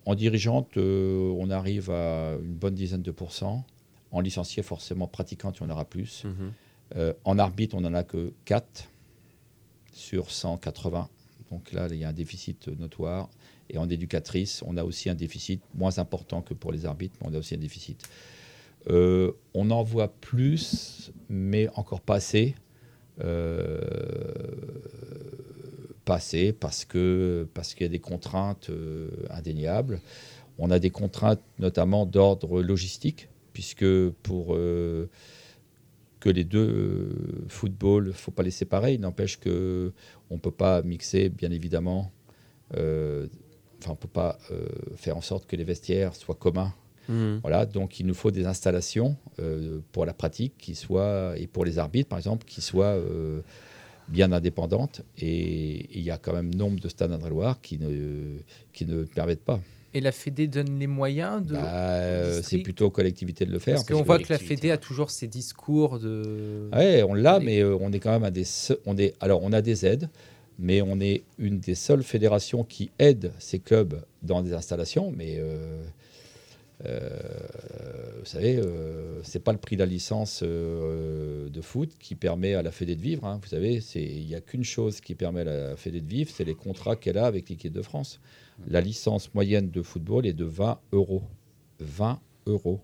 S4: en dirigeante, euh, on arrive à une bonne dizaine de pourcents. En licencié, forcément, pratiquante, il y en aura plus. Mhm. Euh, en arbitre, on n'en a que 4 sur 180. Donc là, il y a un déficit notoire. Et en éducatrice, on a aussi un déficit moins important que pour les arbitres, mais on a aussi un déficit. Euh, on en voit plus, mais encore pas assez. Euh, pas assez parce que parce qu'il y a des contraintes indéniables. On a des contraintes notamment d'ordre logistique, puisque pour que les deux euh, footballs, faut pas les séparer. Il n'empêche qu'on ne peut pas mixer, bien évidemment. Euh, enfin, on ne peut pas euh, faire en sorte que les vestiaires soient communs. Mmh. Voilà, donc il nous faut des installations pour la pratique qui soient, et pour les arbitres, par exemple, qui soient bien indépendantes. Et il y a quand même nombre de stades indre qui ne, qui ne permettent pas.
S5: Et la Fédé donne les moyens de.
S4: Bah, euh, c'est plutôt aux collectivités de le faire.
S5: Parce, qu'on voit que la Fédé a toujours ses discours de.
S4: Oui, on l'a, mais euh, on est quand même à des. On est... Alors, on a des aides, mais on est une des seules fédérations qui aide ces clubs dans des installations. Mais euh, vous savez, c'est pas le prix de la licence de foot qui permet à la Fédé de vivre. Hein. Vous savez, il n'y a qu'une chose qui permet à la Fédé de vivre, c'est les contrats qu'elle a avec l'équipe de France. La licence moyenne de football est de 20 euros. 20 euros.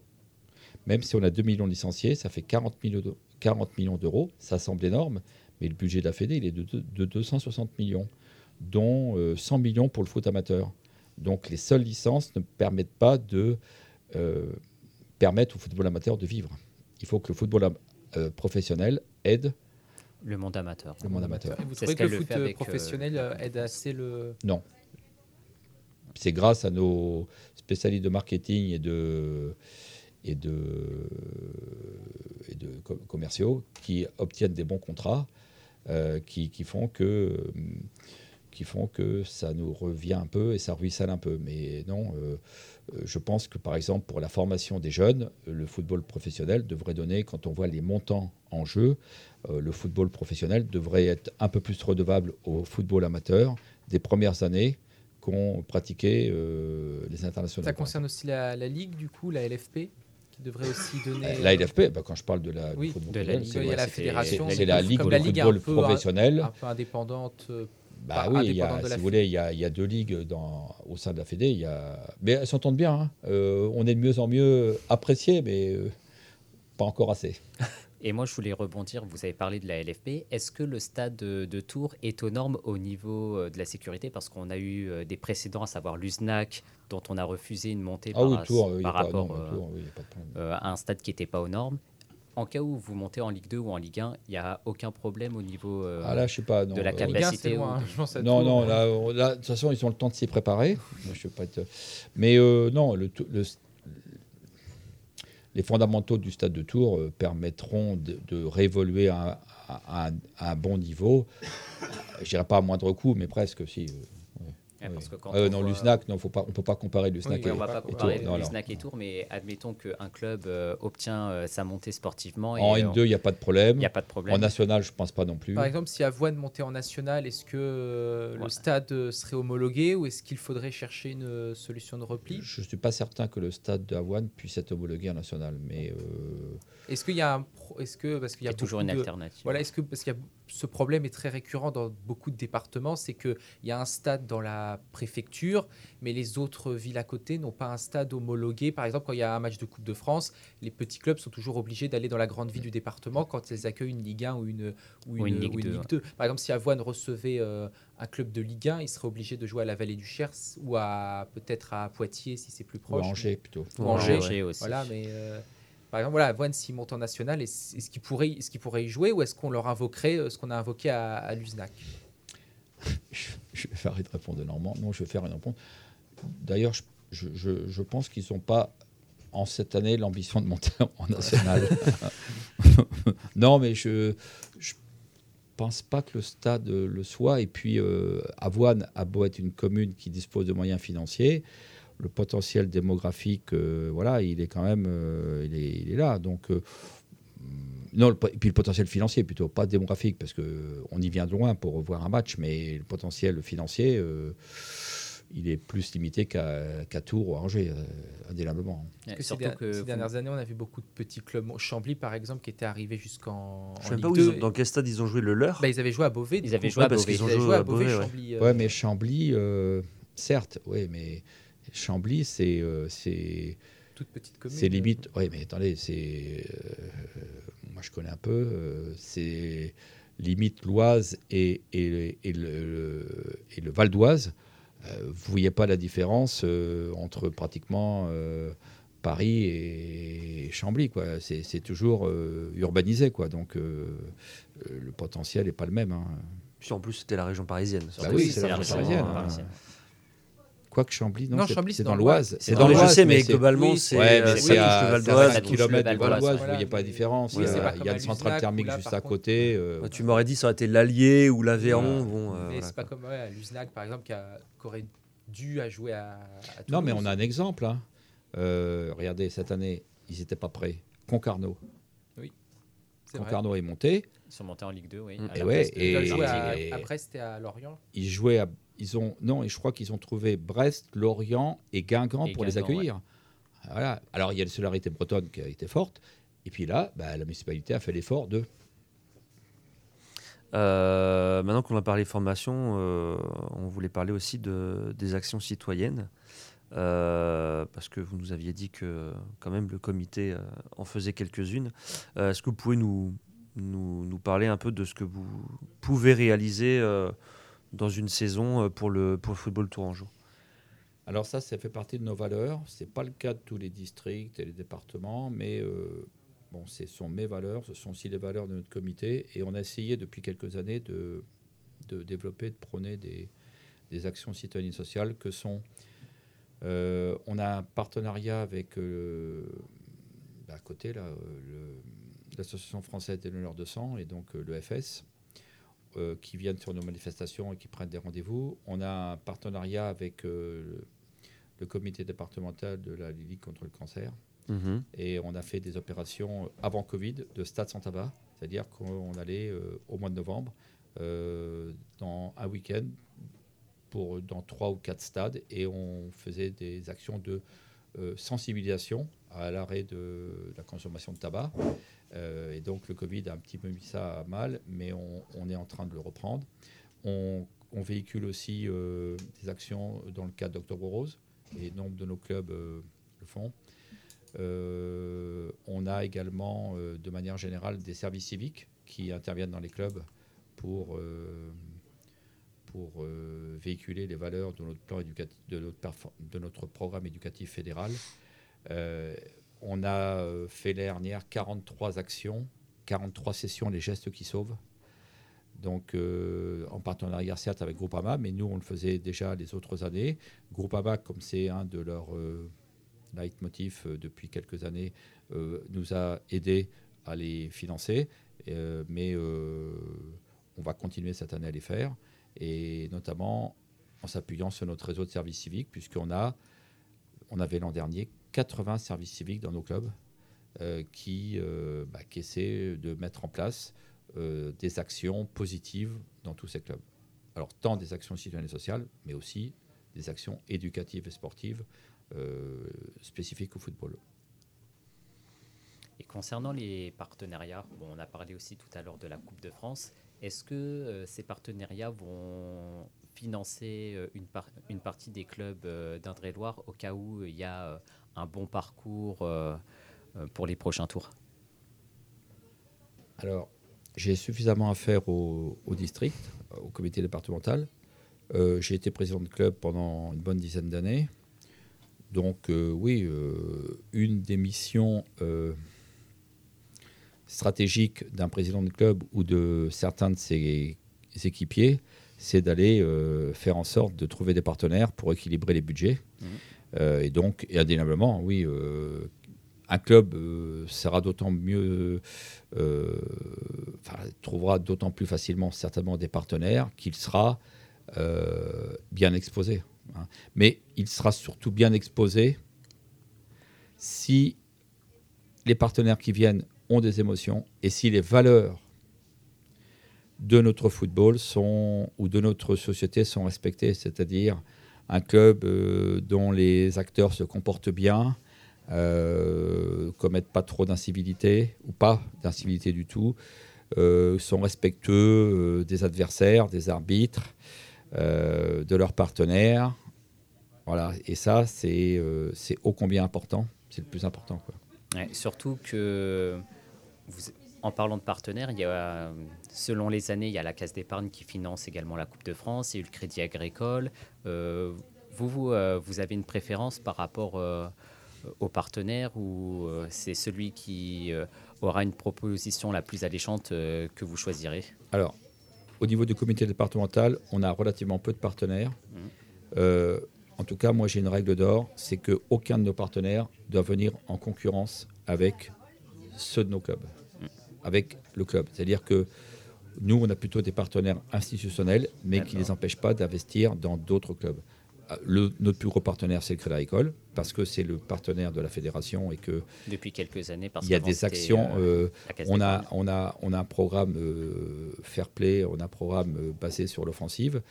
S4: Même si on a 2 millions de licenciés, ça fait 40 millions d'euros. Ça semble énorme, mais le budget de la Fédé, il est de, 260 millions, dont 100 euh, millions pour le foot amateur. Donc les seules licences ne permettent pas de euh, permettre au football amateur de vivre. Il faut que le football euh, professionnel aide
S2: le monde amateur.
S4: Le monde amateur.
S5: vous trouvez que le foot professionnel aide assez le...
S4: Non c'est grâce à nos spécialistes de marketing et de, et de, et de commerciaux qui obtiennent des bons contrats, euh, qui, font que qui font que ça nous revient un peu et ça ruisselle un peu. Mais non, je pense que par exemple pour la formation des jeunes, le football professionnel devrait donner, quand on voit les montants en jeu, le football professionnel devrait être un peu plus redevable au football amateur des premières années qu'ont pratiqué les internationaux.
S5: Ça concerne aussi la, la, Ligue, du coup, la LFP qui devrait aussi donner.
S4: La LFP, bah, quand je parle de la,
S5: oui, de la Ligue, a la fédération.
S4: C'est la Ligue de football professionnel.
S5: Un, peu indépendante.
S4: Bah oui, il y a, si vous voulez, il y, a, il y, a, deux ligues dans, au sein de la Fédé. Il y a... Mais elles s'entendent bien. Hein. Euh, on est de mieux en mieux appréciés, mais euh, pas encore assez.
S2: Et moi, je voulais rebondir. Vous avez parlé de la LFP. Est-ce que le stade de, Tours est aux normes au niveau euh, de la sécurité? Parce qu'on a eu des précédents, à savoir l'USNAC, dont on a refusé une montée par, rapport à un stade qui n'était pas aux normes. En cas où vous montez en Ligue 2 ou en Ligue 1, il n'y a aucun problème au niveau euh,
S4: ah là, je sais pas,
S2: de la capacité.
S5: Hein,
S4: non, non, là, de toute façon, ils ont le temps de s'y préparer. je pas Mais non, le, le, les fondamentaux du stade de Tours euh, permettront de, réévoluer à, un bon niveau. Je dirais pas à moindre coût, mais presque Euh, euh, non, l'USNAC, non, faut pas, on ne peut pas comparer l'USNAC
S2: oui, et, on va pas comparer l'USNAC et Tours, mais admettons qu'un club euh, obtient euh, sa montée sportivement.
S4: en N2, il n'y a pas de problème.
S2: Il a pas de problème.
S4: En national, je ne pense pas non plus.
S5: Par exemple, si Avoine montait en national, est-ce que le stade serait homologué ou est-ce qu'il faudrait chercher une solution de repli?
S4: Je ne suis pas certain que le stade d'Avoine puisse être homologué en national, mais.
S5: Est-ce qu'il y a un est-ce que
S2: parce qu'il y a, toujours une alternative.
S5: Voilà, est-ce que parce qu'il y a ce problème est très récurrent dans beaucoup de départements, c'est qu'il y a un stade dans la préfecture, mais les autres villes à côté n'ont pas un stade homologué. Par exemple, quand il y a un match de Coupe de France, les petits clubs sont toujours obligés d'aller dans la grande ville du département quand ils accueillent une Ligue 1 ou une, ou une, Ligue, 2. Par exemple, si Avoine recevait euh, un club de Ligue 1, il serait obligé de jouer à la Vallée du Cher ou à peut-être à Poitiers si c'est plus proche.
S4: Ou Angers plutôt.
S5: Ou Angers, aussi. Voilà, mais euh, par exemple, voilà, Avoine, s'il monte en national, est-ce qu'il pourrait, est qu pourrait y jouer ou est-ce qu'on leur invoquerait euh, ce qu'on a invoqué à, à l'USNAC
S4: je, vais faire une réponse de Normand. Non, je vais faire une réponse. D'ailleurs, je, je, je, pense qu'ils n'ont pas, en cette année, l'ambition de monter en national. non, mais je ne pense pas que le stade le soit. Et puis, euh, Avoine a beau être une commune qui dispose de moyens financiers le potentiel démographique, euh, voilà, il est quand même, euh, il, est, il, est, là. Donc, euh, non, et puis le potentiel financier plutôt, pas démographique, parce que on y vient de loin pour revoir un match, mais le potentiel financier, il est plus limité qu'à Tours ou à Angers, indéniablement.
S5: ces, dernières années, on a vu beaucoup de petits clubs. Chambly, par exemple, qui était arrivé jusqu'en.
S1: Je ne sais pas où dans quel stade ils ont joué le leur?
S5: Bah, ils avaient joué à Beauvais.
S2: Ils avaient joué à Beauvais.
S5: Ils, ont joué à Beauvais, Chambly.
S4: Ouais. mais Chambly, certes, oui, mais Chambly, c'est. Euh, c'est
S5: toute petite commune.
S4: C'est limite. Oui, mais attendez, c'est. Euh, moi, je connais un peu. Euh, c'est limite l'Oise et, et, et, le, et le Val d'Oise. vous voyez pas la différence entre pratiquement Paris et Chambly, quoi. C'est toujours urbanisé, quoi. Donc le potentiel n'est pas le même. Hein.
S1: Puis en plus, c'était la région parisienne.
S4: Bah oui, c'est la région parisienne. Quoique Chambly, non,
S5: Chambly,
S4: c'est dans l'Oise.
S1: C'est dans l'Oise, je sais, mais globalement, c'est
S4: à 4 km du Val d'Oise. Vous ne voyez pas la différence. Il y a une centrale thermique juste à côté.
S1: Euh. Tu m'aurais dit ça aurait été l'Allier ou l'Aveyron. Bon,
S5: mais c'est pas comme l'Usnac, par exemple, qui aurait dû à jouer à,
S4: Non, mais on a un exemple. Hein. Euh, regardez, cette année, ils n'étaient pas prêts. Concarneau.
S5: Oui.
S4: Concarneau est monté.
S2: Ils sont montés en Ligue 2, oui.
S4: Et, ouais, et,
S5: après, c'était à Lorient.
S4: Ils jouaient à ils ont non et je crois qu'ils ont trouvé Brest, Lorient et Guingamp pour les accueillir. Voilà. Alors il y a la solidarité bretonne qui a été forte et puis là, bah, la municipalité a fait l'effort de.
S1: Euh, maintenant qu'on a parlé formation, euh, on voulait parler aussi de, des actions citoyennes. Euh, parce que vous nous aviez dit que quand même le comité en faisait quelques-unes. Est-ce que vous pouvez nous, nous, parler un peu de ce que vous pouvez réaliser dans une saison euh, pour le, pour le football tourangeau
S4: Alors ça, ça fait partie de nos valeurs. Ce n'est pas le cas de tous les districts et les départements, mais euh, bon, ce sont mes valeurs, ce sont aussi les valeurs de notre comité. Et on a essayé depuis quelques années de, de développer, de prôner des, des actions citoyennes sociales que sont... Euh, on a un partenariat avec, bah, à côté, là, l'Association française des donneurs de sang et donc le FS qui viennent sur nos manifestations et qui prennent des rendez-vous. On a un partenariat avec le comité départemental de la Ligue contre le cancer. Mhm. Et on a fait des opérations avant Covid de stade sans tabac, c'est-à-dire qu'on allait au mois de novembre dans un week-end pour dans trois ou quatre stades et on faisait des actions de sensibilisation à l'arrêt de la consommation de tabac. Euh, et donc le Covid a un petit peu mis ça à mal, mais on, est en train de le reprendre. On, véhicule aussi euh, des actions dans le cadre d'Octobre Rose, et nombre de nos clubs euh, le font. on a également, de manière générale, des services civiques qui interviennent dans les clubs pour, pour véhiculer les valeurs de notre, plan éducatif, de notre programme éducatif fédéral. Euh, on a euh, fait l'année dernière 43 actions, 43 sessions, les gestes qui sauvent. Donc, euh, en partenariat certes avec Groupama, mais nous, on le faisait déjà les autres années. Groupama, comme c'est un de leurs euh, leitmotifs depuis quelques années, nous a aidés à les financer. mais on va continuer cette année à les faire, et notamment en s'appuyant sur notre réseau de services civiques, puisqu'on a, on avait l'an dernier 80 services civiques dans nos clubs euh, qui, euh, bah, qui, essaient de mettre en place euh, des actions positives dans tous ces clubs. Alors, tant des actions citoyennes et sociales, mais aussi des actions éducatives et sportives spécifiques au football.
S2: Et concernant les partenariats, on a parlé aussi tout à l'heure de la Coupe de France. Est-ce que ces partenariats vont financer une, une partie des clubs d'Indre-et-Loire au cas où il y a un bon parcours euh, euh, pour les prochains tours?
S4: Alors, j'ai suffisamment à faire au, district, au comité départemental. Euh, j'ai été président de club pendant une bonne dizaine d'années. Donc oui, une des missions stratégiques d'un président de club ou de certains de ses équipiers, c'est d'aller faire en sorte de trouver des partenaires pour équilibrer les budgets. Mmh. Euh, et donc, et indéniablement, oui, euh, un club euh, sera d'autant mieux, trouvera d'autant plus facilement certainement des partenaires qu'il sera bien exposé. Hein. Mais il sera surtout bien exposé si les partenaires qui viennent ont des émotions et si les valeurs de notre football sont, ou de notre société sont respectées, c'est-à-dire un club euh, dont les acteurs se comportent bien, euh, commettent pas trop d'incivilité ou pas d'incivilité du tout, euh, sont respectueux des adversaires, des arbitres, de leurs partenaires. Voilà, et ça, c'est ô combien important, c'est le plus important. Quoi.
S2: surtout que vous, en parlant de partenaires, il y a, selon les années, il y a la Caisse d'épargne qui finance également la Coupe de France, il y a eu le Crédit Agricole. Euh, vous, vous, euh, vous, avez une préférence par rapport euh, aux partenaires ou c'est celui qui aura une proposition la plus alléchante que vous choisirez?
S4: Alors, au niveau du comité départemental, on a relativement peu de partenaires. Mmh. en tout cas, moi j'ai une règle d'or, c'est qu'aucun de nos partenaires doit venir en concurrence avec ceux de nos clubs avec le club. C'est-à-dire que nous, on a plutôt des partenaires institutionnels, mais qui ne les empêchent pas d'investir dans d'autres clubs. Ah, le, notre plus gros partenaire, c'est le Crédit Agricole, parce que c'est le partenaire de la fédération et que
S2: depuis quelques années, parce
S4: il y a des actions. Euh, euh, on a, on a, on a un programme euh, fair play, on a un programme basé sur l'offensive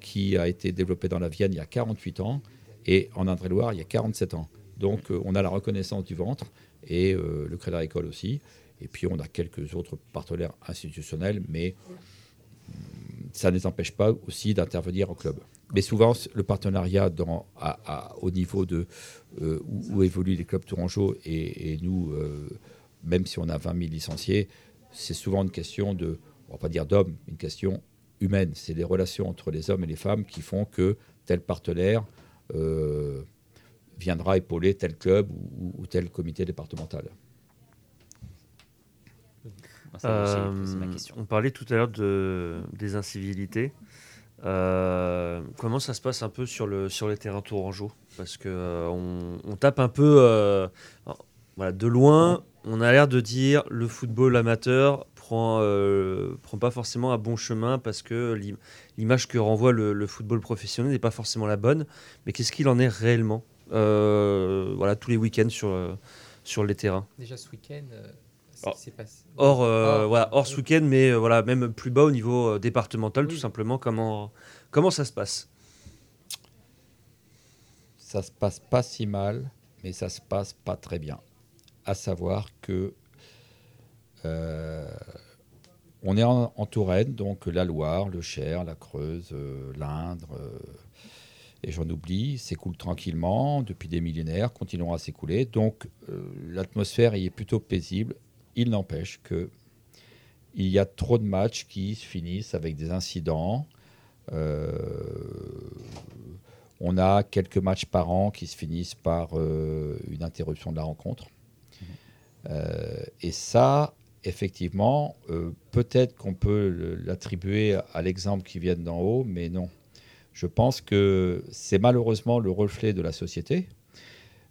S4: qui a été développé dans la Vienne il y a 48 ans et en Indre-et-Loire il y a 47 ans. Donc on a la reconnaissance du ventre et le Crédit Agricole aussi. Et puis on a quelques autres partenaires institutionnels, mais hum, ça ne les empêche pas aussi d'intervenir au club. Mais souvent, le partenariat au niveau de euh, où, évoluent les clubs tourangeaux et, nous, euh, même si on a 20 000 licenciés, c'est souvent une question de, on va pas dire d'hommes, une question humaine. C'est les relations entre les hommes et les femmes qui font que tel partenaire euh, viendra épauler tel club ou tel comité départemental.
S1: Euh, on parlait tout à l'heure de, des incivilités. Euh, comment ça se passe un peu sur, le, sur les terrains tourangeaux? Parce que euh, on, tape un peu voilà, de loin. on a l'air de dire le football amateur prend, euh, prend pas forcément un bon chemin parce que l'image que renvoie le, football professionnel n'est pas forcément la bonne. Mais qu'est-ce qu'il en est réellement euh, Voilà, tous les week-ends sur, euh, sur les terrains?
S5: Déjà ce week-end.
S1: C'est passé. Or, voilà, hors ce week-end, mais voilà, même plus bas au niveau départemental, tout simplement. Comment, comment ça se passe?
S4: Ça se passe pas si mal, mais ça se passe pas très bien. À savoir que euh, on est en, Touraine, donc la Loire, le Cher, la Creuse, euh, l'Indre, euh, et j'en oublie, s'écoule tranquillement depuis des millénaires, continueront à s'écouler. Donc l'atmosphère y est plutôt paisible. Il n'empêche que il y a trop de matchs qui se finissent avec des incidents. on a quelques matchs par an qui se finissent par une interruption de la rencontre. Mmh. et ça, effectivement, euh, peut-être qu'on peut, l'attribuer à l'exemple qui vient d'en haut, mais non. Je pense que c'est malheureusement le reflet de la société.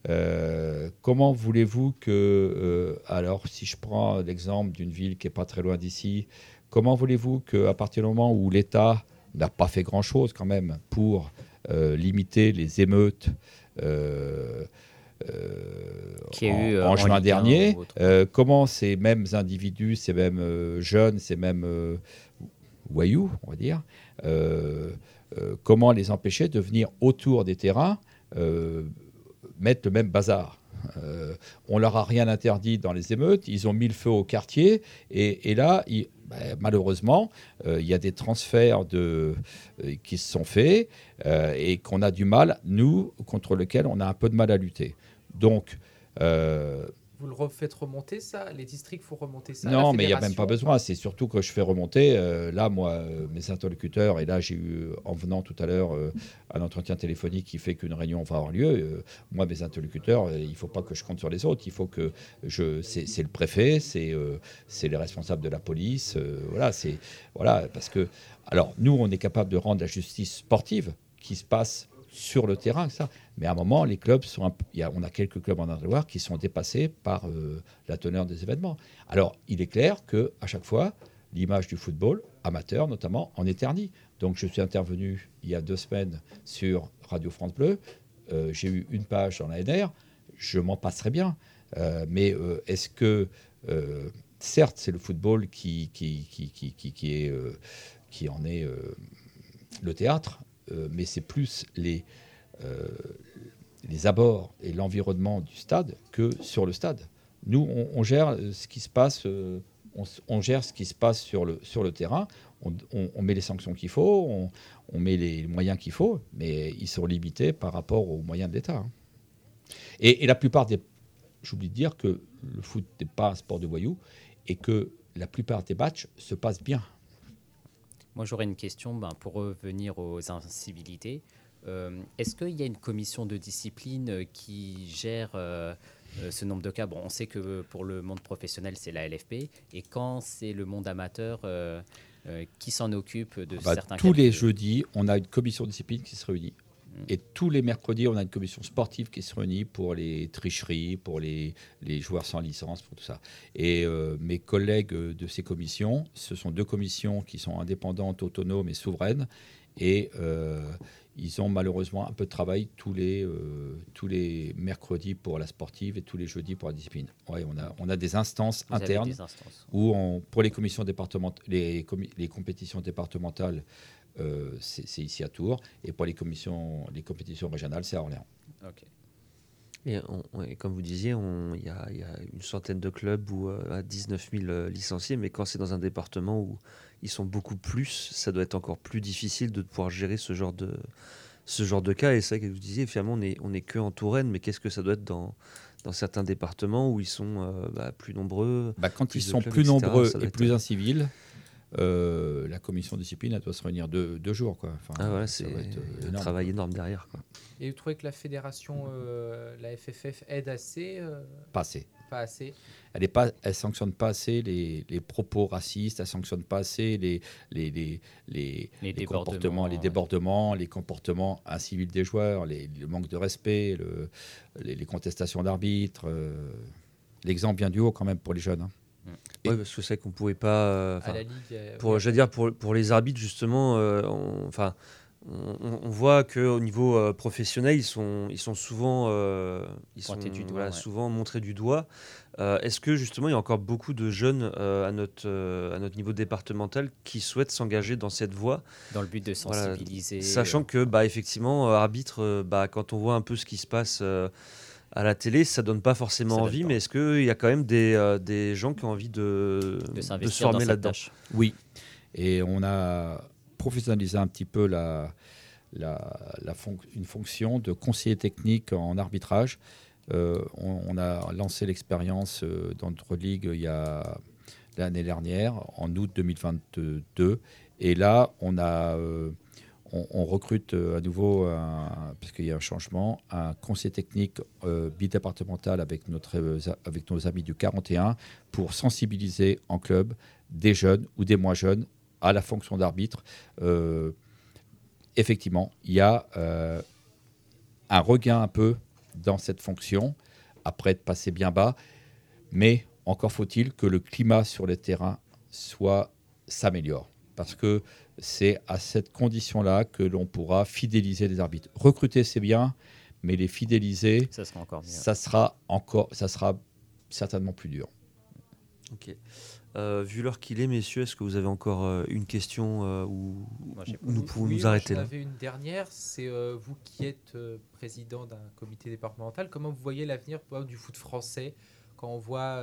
S4: Euh, comment voulez-vous que, euh, alors si je prends l'exemple d'une ville qui n'est pas très loin d'ici, comment voulez-vous qu'à partir du moment où l'État n'a pas fait grand-chose quand même pour limiter les émeutes,
S2: qui en,
S4: eu, en, juin dernier. Euh, comment ces mêmes individus, ces mêmes euh, jeunes, ces mêmes euh, voyous, on va dire, comment les empêcher de venir autour des terrains mettre le même bazar on leur a rien interdit dans les émeutes, ils ont mis le feu au quartier, et, là, ben, malheureusement, il y a des transferts de, qui se sont faits et qu'on a du mal, nous, contre lesquels on a un peu de mal à lutter. Donc,
S5: euh, vous le refaites remonter ça? Les districts font remonter ça
S4: Non, mais il n'y a même pas besoin. C'est surtout que je fais remonter. Euh, là, moi, euh, mes interlocuteurs, et là, j'ai eu, en venant tout à l'heure, un entretien téléphonique qui fait qu'une réunion va avoir lieu. moi, mes interlocuteurs, il ne faut pas que je compte sur les autres. Il faut que je. C'est le préfet, c'est c'est les responsables de la police. voilà, c'est. Voilà, parce que. Alors, nous, on est capable de rendre la justice sportive qui se passe sur le terrain, ça. Mais à un moment, les clubs sont, il on a quelques clubs en Indre-et-Loire qui sont dépassés par euh, la teneur des événements. Alors, il est clair que à chaque fois, l'image du football amateur, notamment, en éternit. Donc, je suis intervenu il y a deux semaines sur Radio France Bleu. Euh, j'ai eu une page dans la NR. Je m'en passerai bien. Euh, mais est-ce que, certes, c'est le football qui, qui, qui, qui, qui est, qui en est le théâtre, mais c'est plus les, euh, les abords et l'environnement du stade que sur le stade. Nous, on, gère ce qui se passe, euh, on, gère ce qui se passe sur le, sur le terrain. On, met les sanctions qu'il faut, on, met les moyens qu'il faut, mais ils sont limités par rapport aux moyens de l'État. Hein. Et, et, la plupart des, j'oublie de dire que le foot n'est pas un sport de voyous et que la plupart des matchs se passent bien.
S2: Moi, j'aurais une question ben, pour revenir aux incivilités. Euh, est-ce qu'il y a une commission de discipline euh, qui gère euh, ce nombre de cas? Bon, on sait que pour le monde professionnel, c'est la LFP. Et quand c'est le monde amateur, qui s'en occupe de ah bah, certains
S4: Tous les jeudis, on a une commission de discipline qui se réunit. Mm. Et tous les mercredis, on a une commission sportive qui se réunit pour les tricheries, pour les, les joueurs sans licence, pour tout ça. Et euh, mes collègues de ces commissions, ce sont deux commissions qui sont indépendantes, autonomes et souveraines. Et euh, ils ont malheureusement un peu de travail tous les, euh, tous les mercredis pour la sportive et tous les jeudis pour la discipline. Ouais, on, a, on a des instances internes où, on, pour les, commissions départementales, les, les compétitions départementales, euh, c'est ici à Tours. Et pour les, commissions, les compétitions régionales, c'est à Orléans.
S1: Et, comme vous disiez, il y, a une centaine de clubs où, euh, à 19 000 euh, licenciés, mais quand c'est dans un département où ils sont beaucoup plus, ça doit être encore plus difficile de pouvoir gérer ce genre de, ce genre de cas. Et c'est ça que vous disiez, finalement, on n'est on est que en Touraine, mais qu'est-ce que ça doit être dans, dans certains départements où ils sont bah, plus nombreux
S4: bah, Quand ils sont plus nombreux et plus incivils, euh, la commission de discipline, elle doit se réunir deux, jours. Quoi.
S1: ah ouais, c'est euh, un travail énorme derrière. Quoi.
S5: Et vous trouvez que la fédération, euh, la FFF, aide assez
S4: Pas assez.
S5: Pas assez.
S4: Elle ne pas, elle sanctionne pas assez les, propos racistes, elle sanctionne pas assez les, les, les, les, les comportements, les débordements, les comportements incivils des joueurs, le manque de respect, le, les, contestations d'arbitres. l'exemple vient du haut quand même pour les jeunes. Hein.
S1: Oui, parce que c'est qu'on pouvait pas. à la ligue, pour, je veux dire, pour, pour les arbitres, justement, enfin on, voit qu'au niveau euh, professionnel, ils sont, ils sont souvent, euh, ils sont, du doigt, souvent montrés du doigt. Euh, est-ce que justement, il y a encore beaucoup de jeunes à, notre, à notre niveau départemental qui souhaitent s'engager dans cette voie?
S2: Dans le but de sensibiliser.
S1: Sachant que, bah, effectivement, arbitre, bah, quand on voit un peu ce qui se passe à la télé, ça donne pas forcément envie, mais est-ce qu'il y a quand même des, des, gens qui ont envie de,
S2: de, former là-dedans?
S4: Oui, et on a professionnaliser un petit peu la, la, une fonction de conseiller technique en arbitrage. Euh, on, a lancé l'expérience euh, dans notre ligue il y a l'année dernière, en août 2022. Et là, on, a, euh, on, recrute à nouveau, puisqu'il y a un changement, un conseiller technique bidépartemental avec, notre, avec nos amis du 41 pour sensibiliser en club des jeunes ou des moins jeunes à la fonction d'arbitre, euh, effectivement, il y a euh, un regain un peu dans cette fonction, après être passé bien bas, mais encore faut-il que le climat sur les terrains soit s'améliore, parce que c'est à cette condition-là que l'on pourra fidéliser les arbitres. Recruter, c'est bien, mais les fidéliser,
S2: ça sera encore,
S4: ça sera, encore, ça sera certainement plus dur.
S1: Ok. Euh, vu l'heure qu'il est, messieurs, est-ce que vous avez encore euh, une question euh, ou nous pouvons nous arrêter là
S5: J'en une dernière. C'est vous qui êtes président d'un comité départemental. Comment vous voyez l'avenir du foot français quand on voit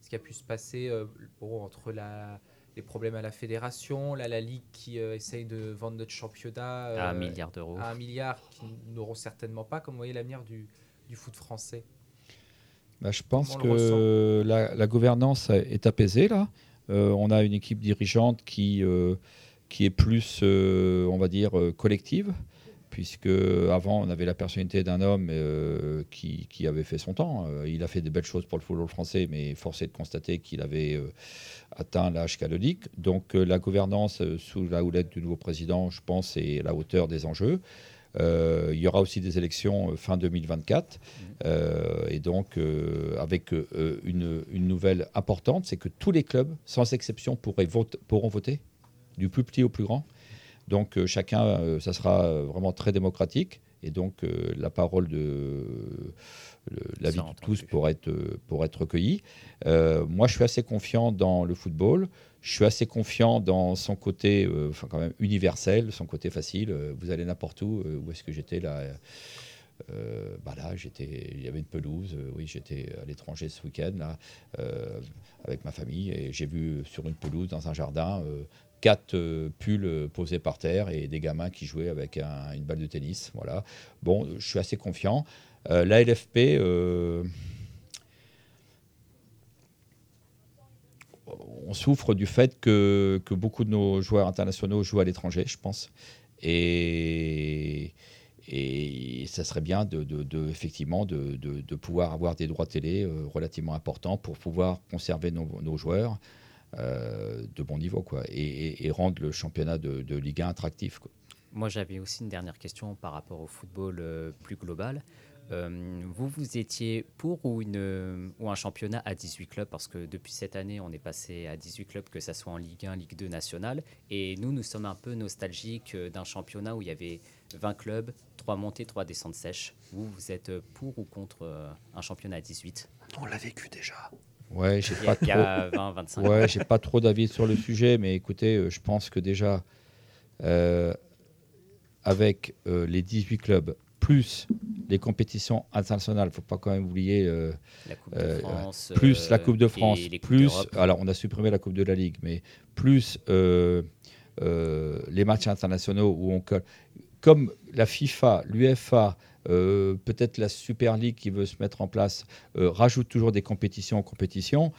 S5: ce qui a pu se passer entre la, les problèmes à la fédération, là, la Ligue qui essaye de vendre notre championnat
S2: à un milliard d'euros.
S5: À un milliard qui n'auront certainement pas. Comment vous voyez l'avenir du, du foot français?
S4: Bah, je pense que la, gouvernance est apaisée là. Euh, on a une équipe dirigeante qui, euh, qui est plus, euh, on va dire, collective, puisque avant on avait la personnalité d'un homme qui, qui, avait fait son temps. il a fait des belles choses pour le football français, mais force est de constater qu'il avait atteint l'âge canonique. Donc la gouvernance sous la houlette du nouveau président, je pense, est à la hauteur des enjeux. Euh, il y aura aussi des élections euh, fin 2024. Euh, et donc, avec une, nouvelle importante, c'est que tous les clubs, sans exception, pourront voter, du plus petit au plus grand. Donc, chacun, ça sera vraiment très démocratique. Et donc, la parole de l'avis de tous pour être, pour être recueilli. moi, je suis assez confiant dans le football. Je suis assez confiant dans son côté, euh, enfin quand même universel, son côté facile. Euh, vous allez n'importe où. Euh, où est-ce que j'étais là bah là, j'étais, il y avait une pelouse. oui, j'étais à l'étranger ce week-end là, avec ma famille et j'ai vu sur une pelouse dans un jardin quatre pulls posés par terre et des gamins qui jouaient avec une balle de tennis. Voilà. Bon, je suis assez confiant. la LFP on souffre du fait que, beaucoup de nos joueurs internationaux jouent à l'étranger, je pense. Et, et ça serait bien de, effectivement de, pouvoir avoir des droits télé euh, relativement importants pour pouvoir conserver nos, joueurs euh, de bon niveau quoi, et, rendre le championnat de, Ligue 1 attractif.
S2: Moi, j'avais aussi une dernière question par rapport au football euh, plus global. Euh, vous, vous étiez pour ou, une, ou un championnat à 18 clubs? Parce que depuis cette année, on est passé à 18 clubs, que ce soit en Ligue 1, Ligue 2 nationale. Et nous, nous sommes un peu nostalgiques d'un championnat où il y avait 20 clubs, 3 montées, 3 descentes sèches. Vous, vous êtes pour ou contre un championnat à 18
S1: On l'a vécu déjà.
S4: Ouais, j'ai pas, trop... ouais, pas trop d'avis sur le sujet, mais écoutez, je pense que déjà, avec les 18 clubs, plus les compétitions internationales, il ne faut pas quand même oublier
S2: euh, la coupe de euh, France,
S4: plus la Coupe de France, plus alors on a supprimé la Coupe de la Ligue, mais plus euh, les matchs internationaux où on comme la FIFA, l'UEFA, peut-être la Super League qui veut se mettre en place, rajoute toujours des compétitions en compétition.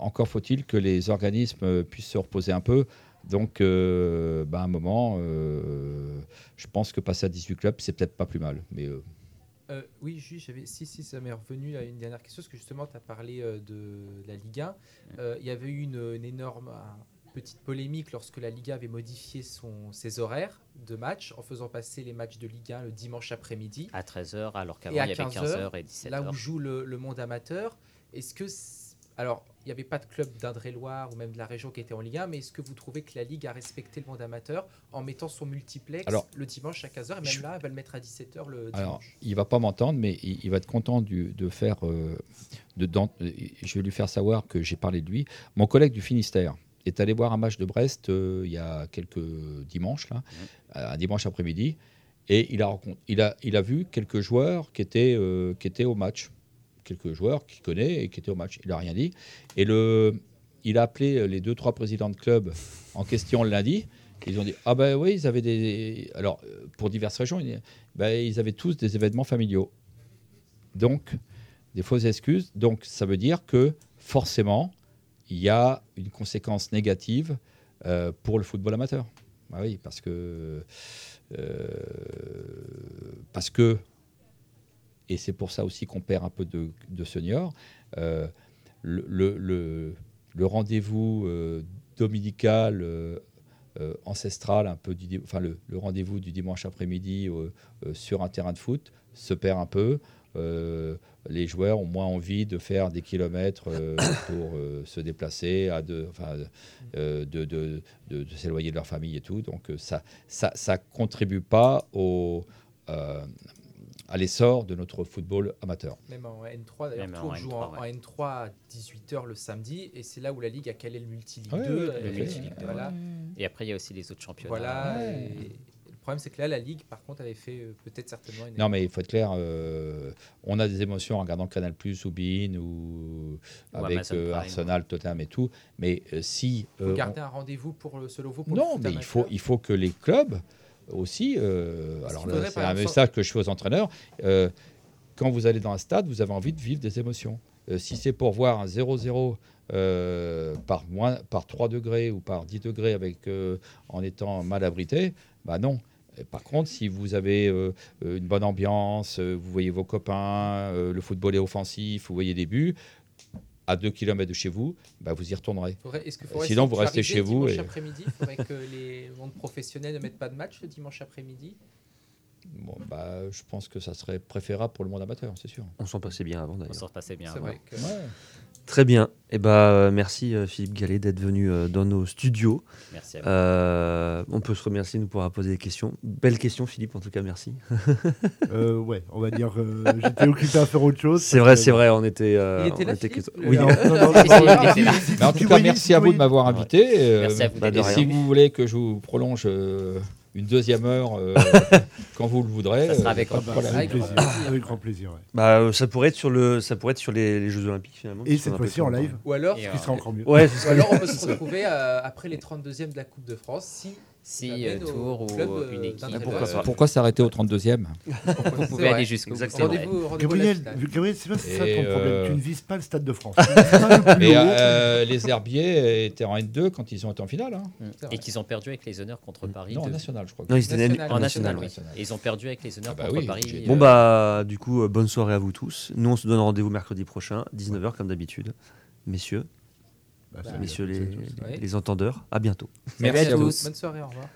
S4: encore faut-il que les organismes puissent se reposer un peu. Donc, euh, bah, à un moment, euh, je pense que passer à 18 clubs, c'est peut-être pas plus mal. Mais,
S5: euh, oui, j'avais, si, si, ça m'est revenu à une dernière question, parce que justement, tu as parlé de la Liga. Il y avait eu une, énorme petite polémique lorsque la Liga avait modifié son, ses horaires de match en faisant passer les matchs de Ligue 1 le dimanche après-midi.
S2: À 13h, alors qu'avant il y avait 15h et 17h.
S5: Là où joue le, le monde amateur. Est-ce que alors, il n'y avait pas de club d'Indre-et-Loire ou même de la région qui était en Ligue 1, mais est-ce que vous trouvez que la Ligue a respecté le monde amateur en mettant son multiplex le dimanche à 15h et même là, elle va le mettre à 17h le dimanche? Alors,
S4: il va pas m'entendre, mais il, va être content de faire. Euh, de, je vais lui faire savoir que j'ai parlé de lui. Mon collègue du Finistère est allé voir un match de Brest euh, il y a quelques dimanches, là, un dimanche après-midi, et il a, il, a, il a vu quelques joueurs qui étaient, euh, qui étaient au match quelques joueurs qu'il connaît et qui étaient au match. Il n'a rien dit. Et le, il a appelé les deux, trois présidents de club en question le lundi. Ils ont dit Ah ben oui, ils avaient des. Alors, pour diverses régions, ben, ils avaient tous des événements familiaux. Donc, des fausses excuses. Donc, ça veut dire que forcément, il y a une conséquence négative euh, pour le football amateur. Ah oui, parce que. Euh, parce que et c'est pour ça aussi qu'on perd un peu de, seniors. Euh, le, rendez-vous dominical, ancestral, un peu enfin le, rendez-vous du dimanche après-midi sur un terrain de foot se perd un peu. Les joueurs ont moins envie de faire des kilomètres pour se déplacer, à de, de, s'éloigner de leur famille et tout. Donc ça, ça, ça contribue pas au, à l'essor de notre football amateur.
S5: Même en N3, d'ailleurs, Tours joue en, N3 à 18h le samedi, et c'est là où la Ligue a calé le Multi-Ligue 2.
S2: voilà. Et après, il y a aussi les autres championnats.
S5: Voilà. Problème, c'est que là, la Ligue, par contre, avait fait euh, peut-être certainement une.
S4: Non, mais il faut être clair, euh, on a des émotions en regardant Canal Plus ou Bein ou, avec euh, Arsenal, Tottenham et tout. Mais si.
S5: Il faut garder un rendez-vous pour le, selon vous pour
S4: Non, mais il faut, il faut que les clubs aussi, euh, alors c'est un message que je fais aux entraîneurs, euh, quand vous allez dans un stade, vous avez envie de vivre des émotions. Euh, si c'est pour voir un 0-0 par, moins, par 3 degrés ou par 10 degrés avec, en étant mal abrité, bah non. Par contre, si vous avez une bonne ambiance, vous voyez vos copains, le football est offensif, vous voyez des buts, à 2 km de chez vous, bah, vous y retournerez. Sinon, vous restez chez vous.
S5: Et... après-midi, il faudrait que les mondes professionnels ne mettent pas de match le dimanche après-midi?
S4: Bon, bah, je pense que ça serait préférable pour le monde amateur, c'est sûr.
S1: On s'en passait bien avant d'ailleurs.
S2: On s'en passait bien avant.
S5: Vrai que...
S1: Très bien. Et eh bah, euh, merci euh, Philippe Gallet d'être venu euh, dans nos studios.
S2: Merci à
S1: vous. on peut se remercier, nous pourra poser des questions. Belle question Philippe, en tout cas, merci.
S3: ouais, on va dire, j'étais occupé à faire autre chose.
S1: C'est vrai, c'est vrai, on était...
S5: Il était là,
S1: Oui.
S4: en tout cas, merci à vous de m'avoir invité.
S2: Merci à vous.
S4: Bah, si vous voulez que je vous prolonge une deuxième heure euh, quand vous le voudrez.
S2: Ça sera avec,
S3: euh,
S2: grand,
S3: plaisir. avec grand plaisir.
S1: Bah, euh, ça pourrait être sur le, ça pourrait être sur les, Jeux Olympiques finalement.
S3: Et cette fois-ci en live.
S5: Ou alors,
S3: ce qui sera encore mieux.
S1: Ouais,
S5: alors on peut se retrouver après les 32e de la Coupe de France si
S2: si euh, Tour ou une équipe.
S4: Pourquoi, pourquoi s'arrêter au 32e
S2: Vous pouvez aller jusqu'au
S5: rendez-vous.
S3: Gabriel, Gabriel c'est pas ça ton problème. Tu ne vises pas le Stade de France.
S4: Mais les Herbiers étaient en N2 quand ils ont été en finale. Hein.
S2: Et qu'ils ont perdu avec les honneurs contre Paris.
S4: Non, en national, je crois.
S1: Non, ils étaient
S2: en national, oui. Et ils ont perdu avec les honneurs contre Paris.
S1: Bon, bah, du coup, bonne soirée à vous tous. Nous, on se donne rendez-vous mercredi prochain, 19h comme d'habitude. Messieurs, bah, messieurs les, les, entendeurs, à bientôt.
S2: Merci à tous.
S5: Bonne soirée, au revoir.